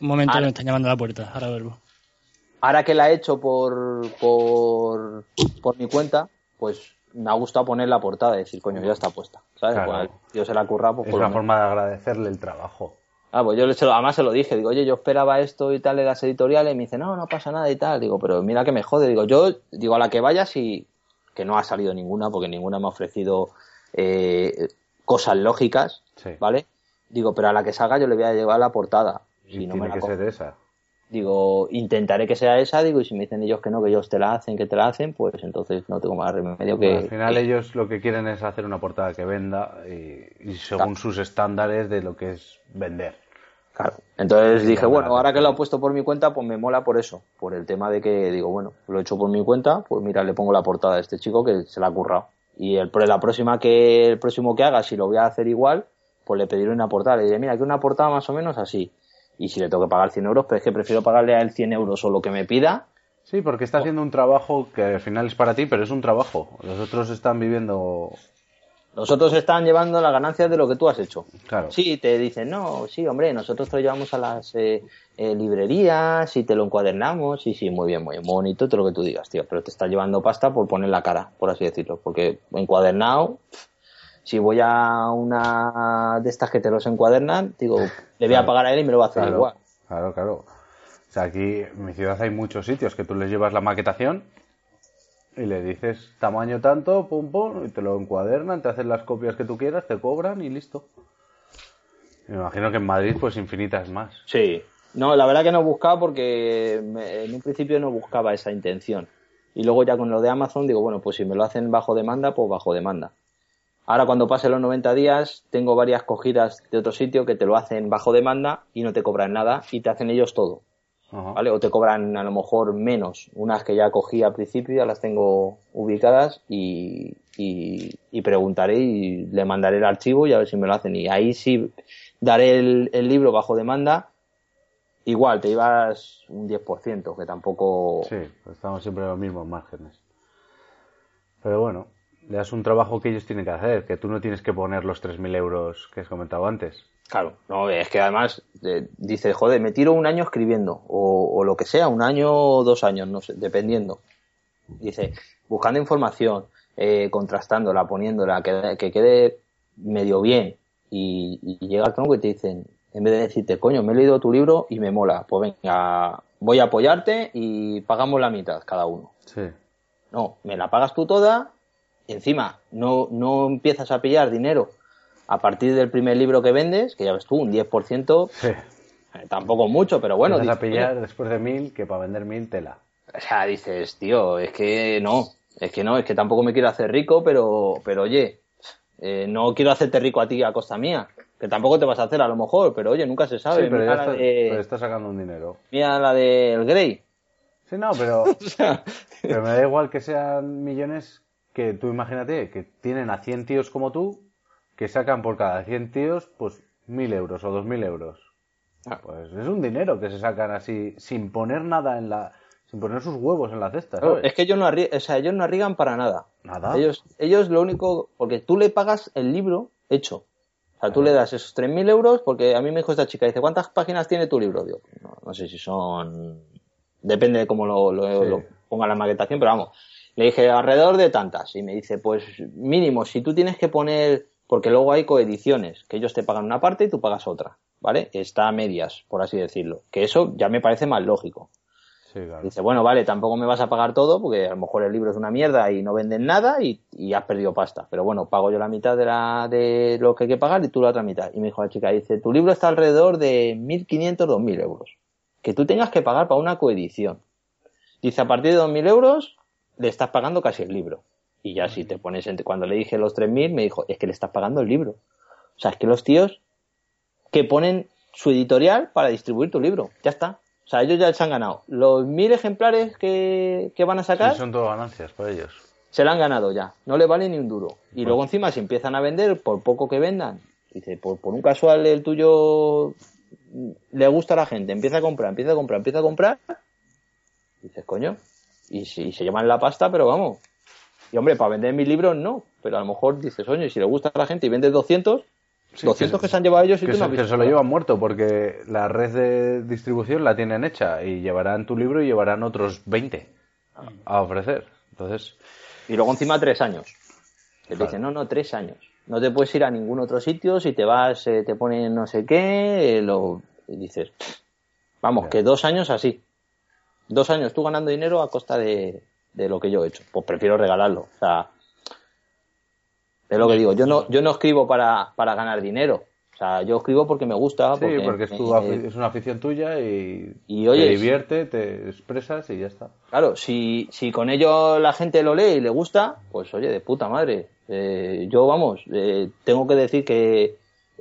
[SPEAKER 2] Un momento
[SPEAKER 1] Ah.
[SPEAKER 2] que me están llamando a la puerta. Ahora vuelvo.
[SPEAKER 1] Ahora que la he hecho por, por, por mi cuenta, pues me ha gustado poner la portada y decir, coño, ya está puesta. ¿Sabes?
[SPEAKER 4] Claro.
[SPEAKER 1] Pues, yo se la ha currado, pues
[SPEAKER 4] Es una forma de agradecerle el trabajo.
[SPEAKER 1] Ah, pues yo le- se lo- además se lo dije, digo, oye, yo esperaba esto y tal de las editoriales, y me dice, no, no pasa nada y tal. Digo, pero mira que me jode. Digo, yo, digo, a la que vayas y que no ha salido ninguna, porque ninguna me ha ofrecido eh, cosas lógicas,
[SPEAKER 4] Sí.
[SPEAKER 1] ¿vale? Digo, pero a la que salga yo le voy a llevar la portada.
[SPEAKER 4] Y
[SPEAKER 1] Si no me la
[SPEAKER 4] que
[SPEAKER 1] cojo.
[SPEAKER 4] ser esa.
[SPEAKER 1] Digo, intentaré que sea esa, digo, y si me dicen ellos que no, que ellos te la hacen, que te la hacen, pues entonces no tengo más remedio que...
[SPEAKER 4] Al final ellos lo que quieren es hacer una portada que venda y, y según sus estándares de lo que es vender.
[SPEAKER 1] Claro. Entonces dije, bueno, ahora que lo he puesto por mi cuenta, pues me mola por eso, por el tema de que digo, bueno, lo he hecho por mi cuenta, pues mira, le pongo la portada a este chico que se la ha currado. Y el, la próxima que, el próximo que haga, si lo voy a hacer igual, pues le pediré una portada. Le diré, mira, que una portada más o menos así. Y si le tengo que pagar 100 euros, pues es que prefiero pagarle a él 100 euros o lo que me pida
[SPEAKER 4] Sí, porque está haciendo un trabajo que al final es para ti, pero es un trabajo. Los otros están viviendo.
[SPEAKER 1] Los otros están llevando las ganancias de lo que tú has hecho.
[SPEAKER 4] Claro.
[SPEAKER 1] Sí, te dicen, no, sí, hombre, nosotros te lo llevamos a las eh, eh, librerías y te lo encuadernamos. Sí, sí, muy bien, muy bonito, todo lo que tú digas, tío. Pero te está llevando pasta por poner la cara, por así decirlo. Porque encuadernado, si voy a una de estas que te los encuadernan, digo, le voy a pagar a él y me lo va a hacer
[SPEAKER 4] Claro,
[SPEAKER 1] igual.
[SPEAKER 4] claro, claro. O sea, aquí en mi ciudad hay muchos sitios que tú les llevas la maquetación y le dices tamaño tanto, pum pum, y te lo encuadernan, te hacen las copias que tú quieras, te cobran y listo. Me imagino que en Madrid pues infinitas más.
[SPEAKER 1] Sí. No, la verdad que no buscaba porque me- en un principio no buscaba esa intención. Y luego ya con lo de Amazon digo, bueno, pues si me lo hacen bajo demanda, pues bajo demanda. Ahora cuando pase los 90 días, tengo varias cogidas de otro sitio que te lo hacen bajo demanda y no te cobran nada y te hacen ellos todo.
[SPEAKER 4] Ajá.
[SPEAKER 1] ¿Vale? O te cobran a lo mejor menos. Unas que ya cogí al principio, ya las tengo ubicadas y, y, y preguntaré y le mandaré el archivo y a ver si me lo hacen. Y ahí sí daré el, el libro bajo demanda. Igual, te ibas un 10%, que tampoco...
[SPEAKER 4] Sí, estamos siempre en los mismos márgenes. Pero bueno, le das un trabajo que ellos tienen que hacer, que tú no tienes que poner los 3.000 euros que has comentado antes.
[SPEAKER 1] Claro, no, es que además eh, dice, joder, me tiro un año escribiendo, o, o lo que sea, un año o dos años, no sé, dependiendo. Dice, buscando información, eh, contrastándola, poniéndola, que, que quede medio bien, y, y llega el tronco y te dicen, en vez de decirte, coño, me he leído tu libro y me mola, pues venga, voy a apoyarte y pagamos la mitad cada uno.
[SPEAKER 4] Sí.
[SPEAKER 1] No, me la pagas tú toda, encima no, no empiezas a pillar dinero a partir del primer libro que vendes, que ya ves tú, un 10%,
[SPEAKER 4] Sí.
[SPEAKER 1] eh, tampoco mucho, pero bueno,
[SPEAKER 4] Empiezas a pillar
[SPEAKER 1] oye,
[SPEAKER 4] después de mil que para vender mil tela.
[SPEAKER 1] o sea, dices, tío, es que no, es que no, es que tampoco me quiero hacer rico, pero, pero oye, eh, no quiero hacerte rico a ti a costa mía, que tampoco te vas a hacer a lo mejor, pero oye, nunca se sabe.
[SPEAKER 4] Sí, pero ya
[SPEAKER 1] la
[SPEAKER 4] está,
[SPEAKER 1] de-
[SPEAKER 4] pero está sacando un dinero.
[SPEAKER 1] mira la del Grey.
[SPEAKER 4] Sí, no, pero, pero me da igual que sean millones que tú imagínate que tienen a 100 tíos como tú que sacan por cada 100 tíos pues mil euros o dos mil euros.
[SPEAKER 1] Ah.
[SPEAKER 4] Pues es un dinero que se sacan así sin poner nada en la sin poner sus huevos en la cesta,
[SPEAKER 1] es que ellos no, arri- o sea, ellos no arriesgan para nada.
[SPEAKER 4] Nada.
[SPEAKER 1] Ellos, ellos lo único, porque tú le pagas el libro hecho. O sea, tú le das esos 3.000 euros, porque a mí me dijo esta chica, dice, ¿cuántas páginas tiene tu libro? Digo, no, no sé si son... Depende de cómo lo, lo-
[SPEAKER 4] Sí.
[SPEAKER 1] lo ponga la maquetación, pero vamos. Le dije, alrededor de tantas. Y me dice, pues mínimo, si tú tienes que poner... Porque luego hay coediciones, que ellos te pagan una parte y tú pagas otra. ¿vale? Está a medias, por así decirlo. Que eso ya me parece más lógico.
[SPEAKER 4] Sí, claro.
[SPEAKER 1] Dice, bueno, vale, tampoco me vas a pagar todo porque a lo mejor el libro es una mierda y no venden nada y, y has perdido pasta. Pero bueno, pago yo la mitad de, la, de lo que hay que pagar y tú la otra mitad. Y me dijo la chica, dice, tu libro está alrededor de 1.500, 2.000 euros. Que tú tengas que pagar para una coedición. Dice, a partir de 2.000 euros le estás pagando casi el libro. Y ya si te pones, entre, cuando le dije los 3.000, me dijo, es que le estás pagando el libro. O sea, es que los tíos que ponen su editorial para distribuir tu libro. Ya está. O sea, ellos ya se han ganado. Los mil ejemplares que, que van a sacar
[SPEAKER 4] Sí, son todo ganancias para ellos.
[SPEAKER 1] se la han ganado ya. No le vale ni un duro. Y luego encima si empiezan a vender, por poco que vendan, dice, por, por un casual el tuyo le gusta a la gente, empieza a comprar, empieza a comprar, empieza a comprar, dices, coño, y, si, y se llaman la pasta, pero vamos. Y hombre, para vender mis libros no, pero a lo mejor dices, oye, si le gusta a la gente y vendes 200,
[SPEAKER 4] Sí,
[SPEAKER 1] 200
[SPEAKER 4] que
[SPEAKER 1] que, se han llevado ellos y
[SPEAKER 4] Que
[SPEAKER 1] tú no
[SPEAKER 4] se,
[SPEAKER 1] has
[SPEAKER 4] que se lo llevan muerto porque la red de distribución la tienen hecha y llevarán tu libro y llevarán otros 20 a ofrecer. Entonces,
[SPEAKER 1] Y luego encima tres años. Que te
[SPEAKER 4] Claro.
[SPEAKER 1] dicen, no, no, tres años. No te puedes ir a ningún otro sitio, si te vas eh, te ponen no sé qué, eh, lo y dices, "Pff, vamos, que dos años así. Dos años tú ganando dinero a costa de, de lo que yo he hecho. Pues prefiero regalarlo. O sea, es lo que digo, yo no, yo no escribo para, para ganar dinero. O sea, yo escribo porque me gusta.
[SPEAKER 4] sí,
[SPEAKER 1] porque,
[SPEAKER 4] porque es, tu
[SPEAKER 1] eh,
[SPEAKER 4] es una afición tuya y,
[SPEAKER 1] Y, oye,
[SPEAKER 4] te divierte, te expresas y ya está.
[SPEAKER 1] Claro, si, si con ello la gente lo lee y le gusta, pues oye, de puta madre. Eh, yo, vamos, eh, tengo que decir que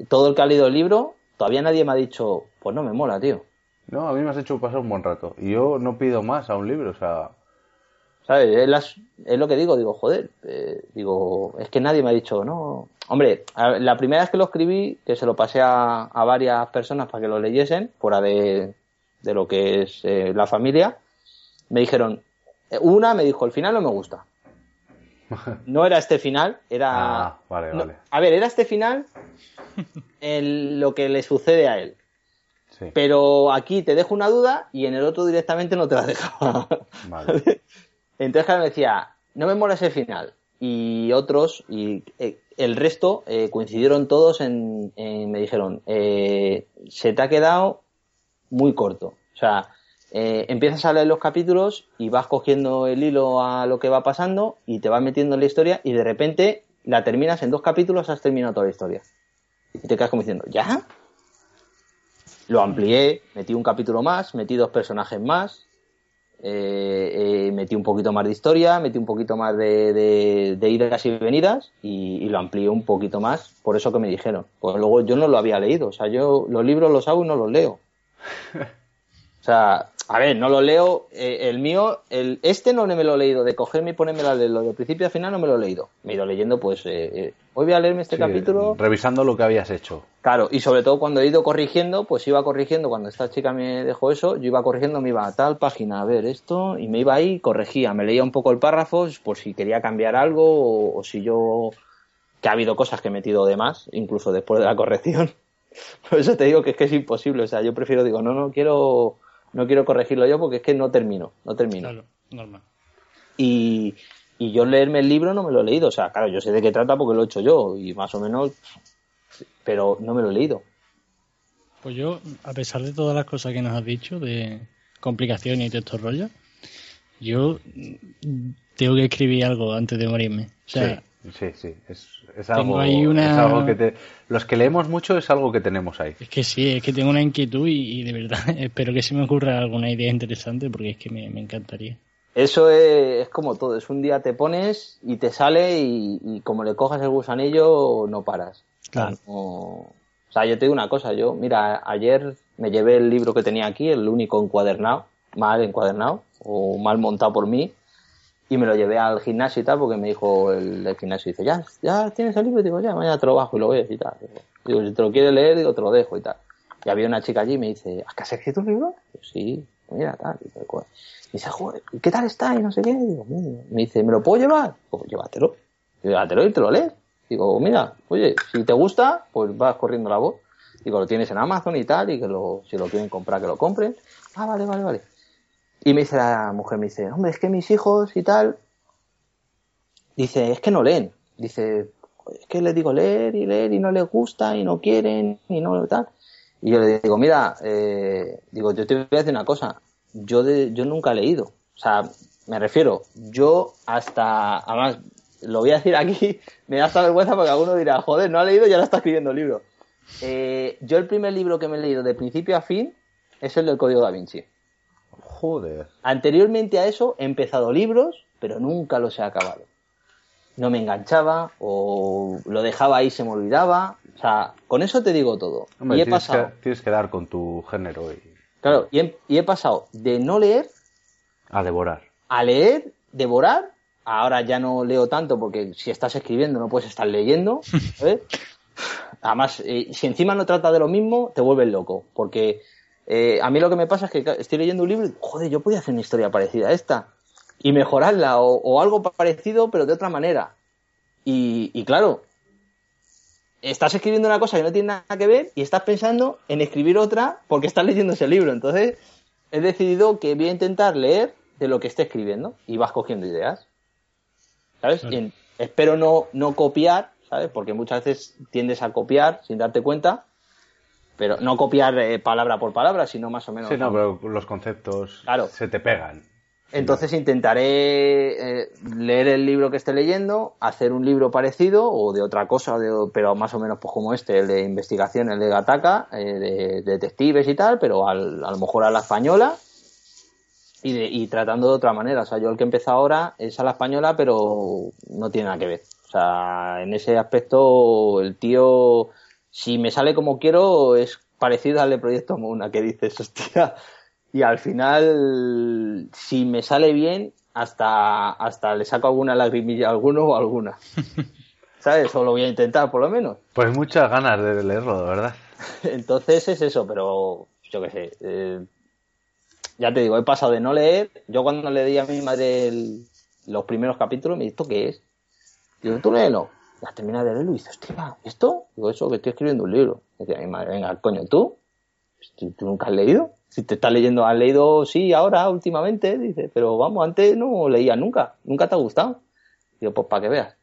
[SPEAKER 1] todo el que ha leído el libro, todavía nadie me ha dicho, pues no me mola, tío.
[SPEAKER 4] No, a mí me has hecho pasar un buen rato. Y yo no pido más a un libro, o sea,
[SPEAKER 1] ¿Sabes? Es, las- es lo que digo, digo, joder, eh, digo, es que nadie me ha dicho, no. Hombre, a- la primera vez que lo escribí, que se lo pasé a, a varias personas para que lo leyesen, fuera de, de lo que es eh, la familia, me dijeron, eh, una me dijo, el final no me gusta. No era este final, era...
[SPEAKER 4] Ah, vale,
[SPEAKER 1] no,
[SPEAKER 4] vale.
[SPEAKER 1] a ver, era este final en lo que le sucede a él.
[SPEAKER 4] Sí,
[SPEAKER 1] Pero aquí te dejo una duda y en el otro directamente no te la dejaba.
[SPEAKER 4] vale.
[SPEAKER 1] Entonces, claro, me decía, no me mola ese final. Y otros, y eh, el resto, eh, coincidieron todos en, en- me dijeron, eh, se te ha quedado muy corto. O sea, eh, empiezas a leer los capítulos y vas cogiendo el hilo a lo que va pasando y te vas metiendo en la historia y de repente la terminas en dos capítulos, has terminado toda la historia. Y te quedas como diciendo, ¿ya? Lo amplié, metí un capítulo más, metí dos personajes más, eh, eh, metí un poquito más de historia, metí un poquito más de, de, de idas y venidas y, y lo amplié un poquito más, por eso que me dijeron. Pues luego yo no lo había leído, o sea, yo los libros los hago y no los leo. O sea, a ver, no lo leo, eh, el mío, el, este no me lo he leído, de cogerme y ponerme a leerlo de principio a final no me lo he leído. Me he ido leyendo, pues, eh, eh, hoy voy a leerme este
[SPEAKER 4] Sí,
[SPEAKER 1] capítulo.
[SPEAKER 4] Revisando lo que habías hecho.
[SPEAKER 1] Claro, y sobre todo cuando he ido corrigiendo, pues iba corrigiendo, cuando esta chica me dejó eso, yo iba corrigiendo, me iba a tal página a ver esto, y me iba ahí, corregía, me leía un poco el párrafo por si quería cambiar algo, o, o si yo, que ha habido cosas que he metido de más, incluso después de la corrección. Por eso te digo que es que es imposible, o sea, yo prefiero, digo, no, no quiero, no quiero corregirlo yo porque es que no termino, no termino.
[SPEAKER 2] Claro, normal.
[SPEAKER 1] Y, y yo leerme el libro no me lo he leído, o sea, claro, yo sé de qué trata porque lo he hecho yo, y más o menos, pero no me lo he leído.
[SPEAKER 2] Pues yo, a pesar de todas las cosas que nos has dicho, de complicaciones y de estos rollos, yo tengo que escribir algo antes de morirme. O sea,
[SPEAKER 4] sí, sí, sí. Es, es
[SPEAKER 2] tengo
[SPEAKER 4] algo,
[SPEAKER 2] ahí una-
[SPEAKER 4] es algo que te... Los que leemos mucho es algo que tenemos ahí.
[SPEAKER 2] es que sí, es que tengo una inquietud y, y de verdad espero que se me ocurra alguna idea interesante porque es que me, me encantaría.
[SPEAKER 1] Eso es, es como todo, es un día te pones y te sale y, y como le cojas el gusanillo no paras.
[SPEAKER 2] Claro.
[SPEAKER 1] No- o sea, yo te digo una cosa, yo, mira, ayer me llevé el libro que tenía aquí, el único encuadernado, mal encuadernado o mal montado por mí, y me lo llevé al gimnasio y tal, porque me dijo el, gimnasio, dice, ya, ya tienes el libro, y digo, ya, mañana te lo bajo y lo ves y tal. Digo, si te lo quieres leer, digo, te lo dejo y tal. Y había una chica allí y me dice, ¿has que has escrito un libro? Digo, sí, mira, tal, y dice, joder, ¿y ¿qué tal está? Y no sé qué. Digo, "Mira". me dice, ¿me lo puedo llevar? Digo, llévatelo. Digo, llévatelo y te lo lees. Digo, mira, oye, si te gusta, pues vas corriendo la voz. Digo, lo tienes en Amazon y tal, y que lo, si lo quieren comprar, que lo compren. Ah, vale, vale, vale. Y me dice la mujer, me dice, hombre, es que mis hijos y tal, dice, es que no leen. Dice, es que les digo leer y leer y no les gusta y no quieren y no tal. Y yo le digo, mira, eh, digo, yo te voy a decir una cosa, yo, de, yo nunca he leído. O sea, me refiero, yo hasta, además, lo voy a decir aquí, me da hasta vergüenza porque alguno dirá, joder, no ha leído y ahora está escribiendo libro. Eh, yo el primer libro que me he leído de principio a fin es el del Código da Vinci.
[SPEAKER 4] Joder.
[SPEAKER 1] Anteriormente a eso he empezado libros, pero nunca los he acabado. No me enganchaba o lo dejaba ahí y se me olvidaba. O sea, con eso te digo todo.
[SPEAKER 4] Hombre,
[SPEAKER 1] y he
[SPEAKER 4] tienes,
[SPEAKER 1] pasado,
[SPEAKER 4] que, tienes que dar con tu género y
[SPEAKER 1] claro, y he, y he pasado de no leer
[SPEAKER 4] a devorar.
[SPEAKER 1] a leer, devorar. Ahora ya no leo tanto porque si estás escribiendo no puedes estar leyendo. Además, eh, si encima no trata de lo mismo, te vuelves loco. Porque eh, a mí lo que me pasa es que estoy leyendo un libro y, joder, yo podía hacer una historia parecida a esta. Y mejorarla o, o algo parecido, pero de otra manera. Y, y claro, estás escribiendo una cosa que no tiene nada que ver y estás pensando en escribir otra porque estás leyendo ese libro. Entonces, he decidido que voy a intentar leer de lo que esté escribiendo y vas cogiendo ideas. ¿Sabes?
[SPEAKER 2] Claro.
[SPEAKER 1] Y en- espero no, no copiar, ¿sabes? Porque muchas veces tiendes a copiar sin darte cuenta, pero no copiar eh, palabra por palabra, sino más o menos.
[SPEAKER 4] Sí, no, pero los conceptos
[SPEAKER 1] Claro.
[SPEAKER 4] se te pegan.
[SPEAKER 1] Entonces intentaré eh, leer el libro que esté leyendo, hacer un libro parecido o de otra cosa, de- pero más o menos pues como este, el de investigación, el de Gataca, eh, de, de detectives y tal, pero al- a lo mejor a la española y, de- y tratando de otra manera. O sea, yo el que empezó ahora es a la española, pero no tiene nada que ver. O sea, en ese aspecto el tío, si me sale como quiero, es parecido al de Proyecto Muna, que dices, hostia. Y al final, si me sale bien, hasta, hasta le saco alguna lagrimilla a alguno o alguna. ¿Sabes? O lo voy a intentar, por lo menos.
[SPEAKER 4] Pues muchas ganas de leerlo, de verdad.
[SPEAKER 1] Entonces es eso, pero yo qué sé. eh, ya te digo, he pasado de no leer. Yo cuando le di a mi madre el- los primeros capítulos, me dijo, ¿esto qué es? Digo, tú léelo. Ya termina de leerlo y dices, hostia, ¿esto? Digo, eso, que estoy escribiendo un libro. Decía mi madre, venga, coño, ¿tú? ¿Tú, tú nunca has leído? Si te estás leyendo, has leído, sí, ahora, últimamente, dice, pero vamos, antes no leía nunca. ¿Nunca te ha gustado? Digo, pues para que veas.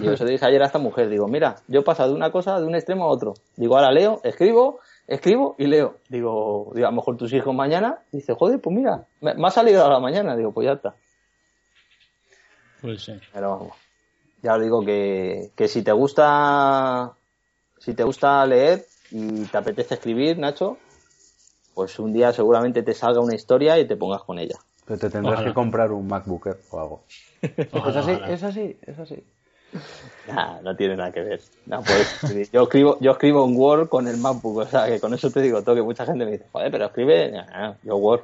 [SPEAKER 1] Y yo se dije ayer a esta mujer, digo, mira, yo he pasado de una cosa, de un extremo a otro. Digo, ahora leo, escribo, escribo y leo. Digo, digo a lo mejor tus hijos mañana, dice, joder, pues mira, me, me ha salido a la mañana. Digo, pues ya está.
[SPEAKER 2] Pues sí.
[SPEAKER 1] Pero vamos, ya os digo que, que si te gusta, si te gusta leer y te apetece escribir, Nacho, pues un día seguramente te salga una historia y te pongas con ella.
[SPEAKER 4] Pero te tendrás
[SPEAKER 2] Ojalá.
[SPEAKER 4] que comprar un MacBook Air o algo.
[SPEAKER 2] Ojalá,
[SPEAKER 4] es así,
[SPEAKER 2] ojalá.
[SPEAKER 4] es así, es así.
[SPEAKER 1] Nah, no tiene nada que ver. No, puedes escribir. yo escribo, yo escribo en Word con el MacBook, o sea que con eso te digo todo, que mucha gente me dice, joder, pero escribe, Nah, yo Word.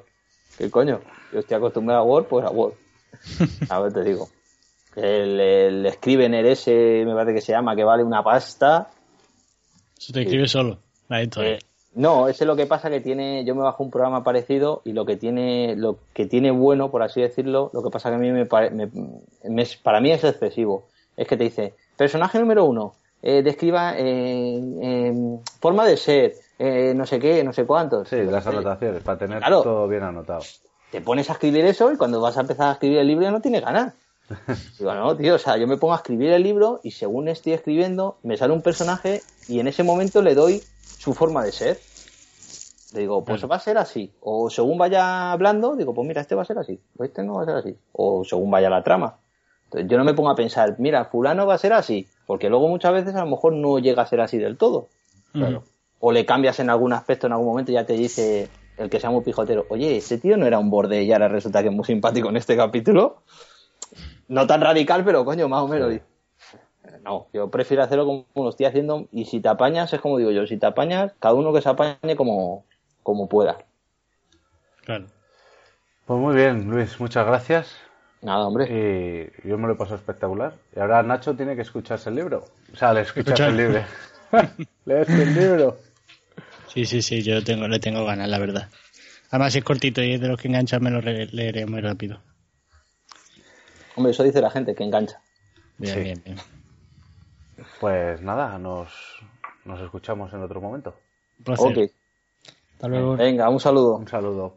[SPEAKER 1] ¿Qué coño? Yo estoy acostumbrado a Word, pues a Word. A ver, te digo. El, el Scrivener ese, me parece que se llama, que vale una pasta.
[SPEAKER 2] Eso te escribe solo. Ahí está.
[SPEAKER 1] Eh, no, ese lo que pasa que tiene, yo me bajo un programa parecido y lo que tiene, lo que tiene bueno, por así decirlo, lo que pasa que a mí me, pare- me- me- para mí es excesivo. Es que te dice, personaje número uno, eh, describa eh, eh, forma de ser, eh, no sé qué, no sé cuántos.
[SPEAKER 4] Sí, las anotaciones, para tener
[SPEAKER 1] Claro.
[SPEAKER 4] todo bien anotado.
[SPEAKER 1] Te pones a escribir eso y cuando vas a empezar a escribir el libro ya no tienes ganas. Digo, no, tío, o sea, yo me pongo a escribir el libro y según estoy escribiendo, me sale un personaje y en ese momento le doy su forma de ser. Le digo, pues va a ser así. O según vaya hablando, digo, pues mira, este va a ser así. O este no va a ser así. O según vaya la trama. Entonces yo no me pongo a pensar, mira, fulano va a ser así. Porque luego muchas veces a lo mejor no llega a ser así del todo. O le cambias en algún aspecto, en algún momento, y ya te dice el que sea muy pijotero, oye, ese tío no era un borde y ahora resulta que es muy simpático en este capítulo. No tan radical, pero coño, más o menos. No, yo prefiero hacerlo como lo estoy haciendo y si te apañas, es como digo yo, si te apañas, cada uno que se apañe como, como pueda.
[SPEAKER 2] Claro.
[SPEAKER 4] Pues muy bien, Luis, muchas gracias.
[SPEAKER 1] Nada, hombre.
[SPEAKER 4] Y yo me lo he pasado espectacular. Y ahora Nacho tiene que escucharse el libro. O sea, le
[SPEAKER 2] Escuchar.
[SPEAKER 4] el libro. Leerse el libro.
[SPEAKER 2] Sí, sí, sí, yo tengo, le tengo ganas, la verdad. Además, si es cortito y es de los que enganchan, me lo leeré muy rápido.
[SPEAKER 1] Hombre, eso dice la gente, que engancha.
[SPEAKER 2] Bien,
[SPEAKER 4] Sí.
[SPEAKER 2] bien, bien.
[SPEAKER 4] Pues nada, nos, nos escuchamos en otro momento.
[SPEAKER 2] Un placer.
[SPEAKER 1] Ok.
[SPEAKER 2] Hasta luego.
[SPEAKER 1] Venga, un saludo.
[SPEAKER 4] Un saludo.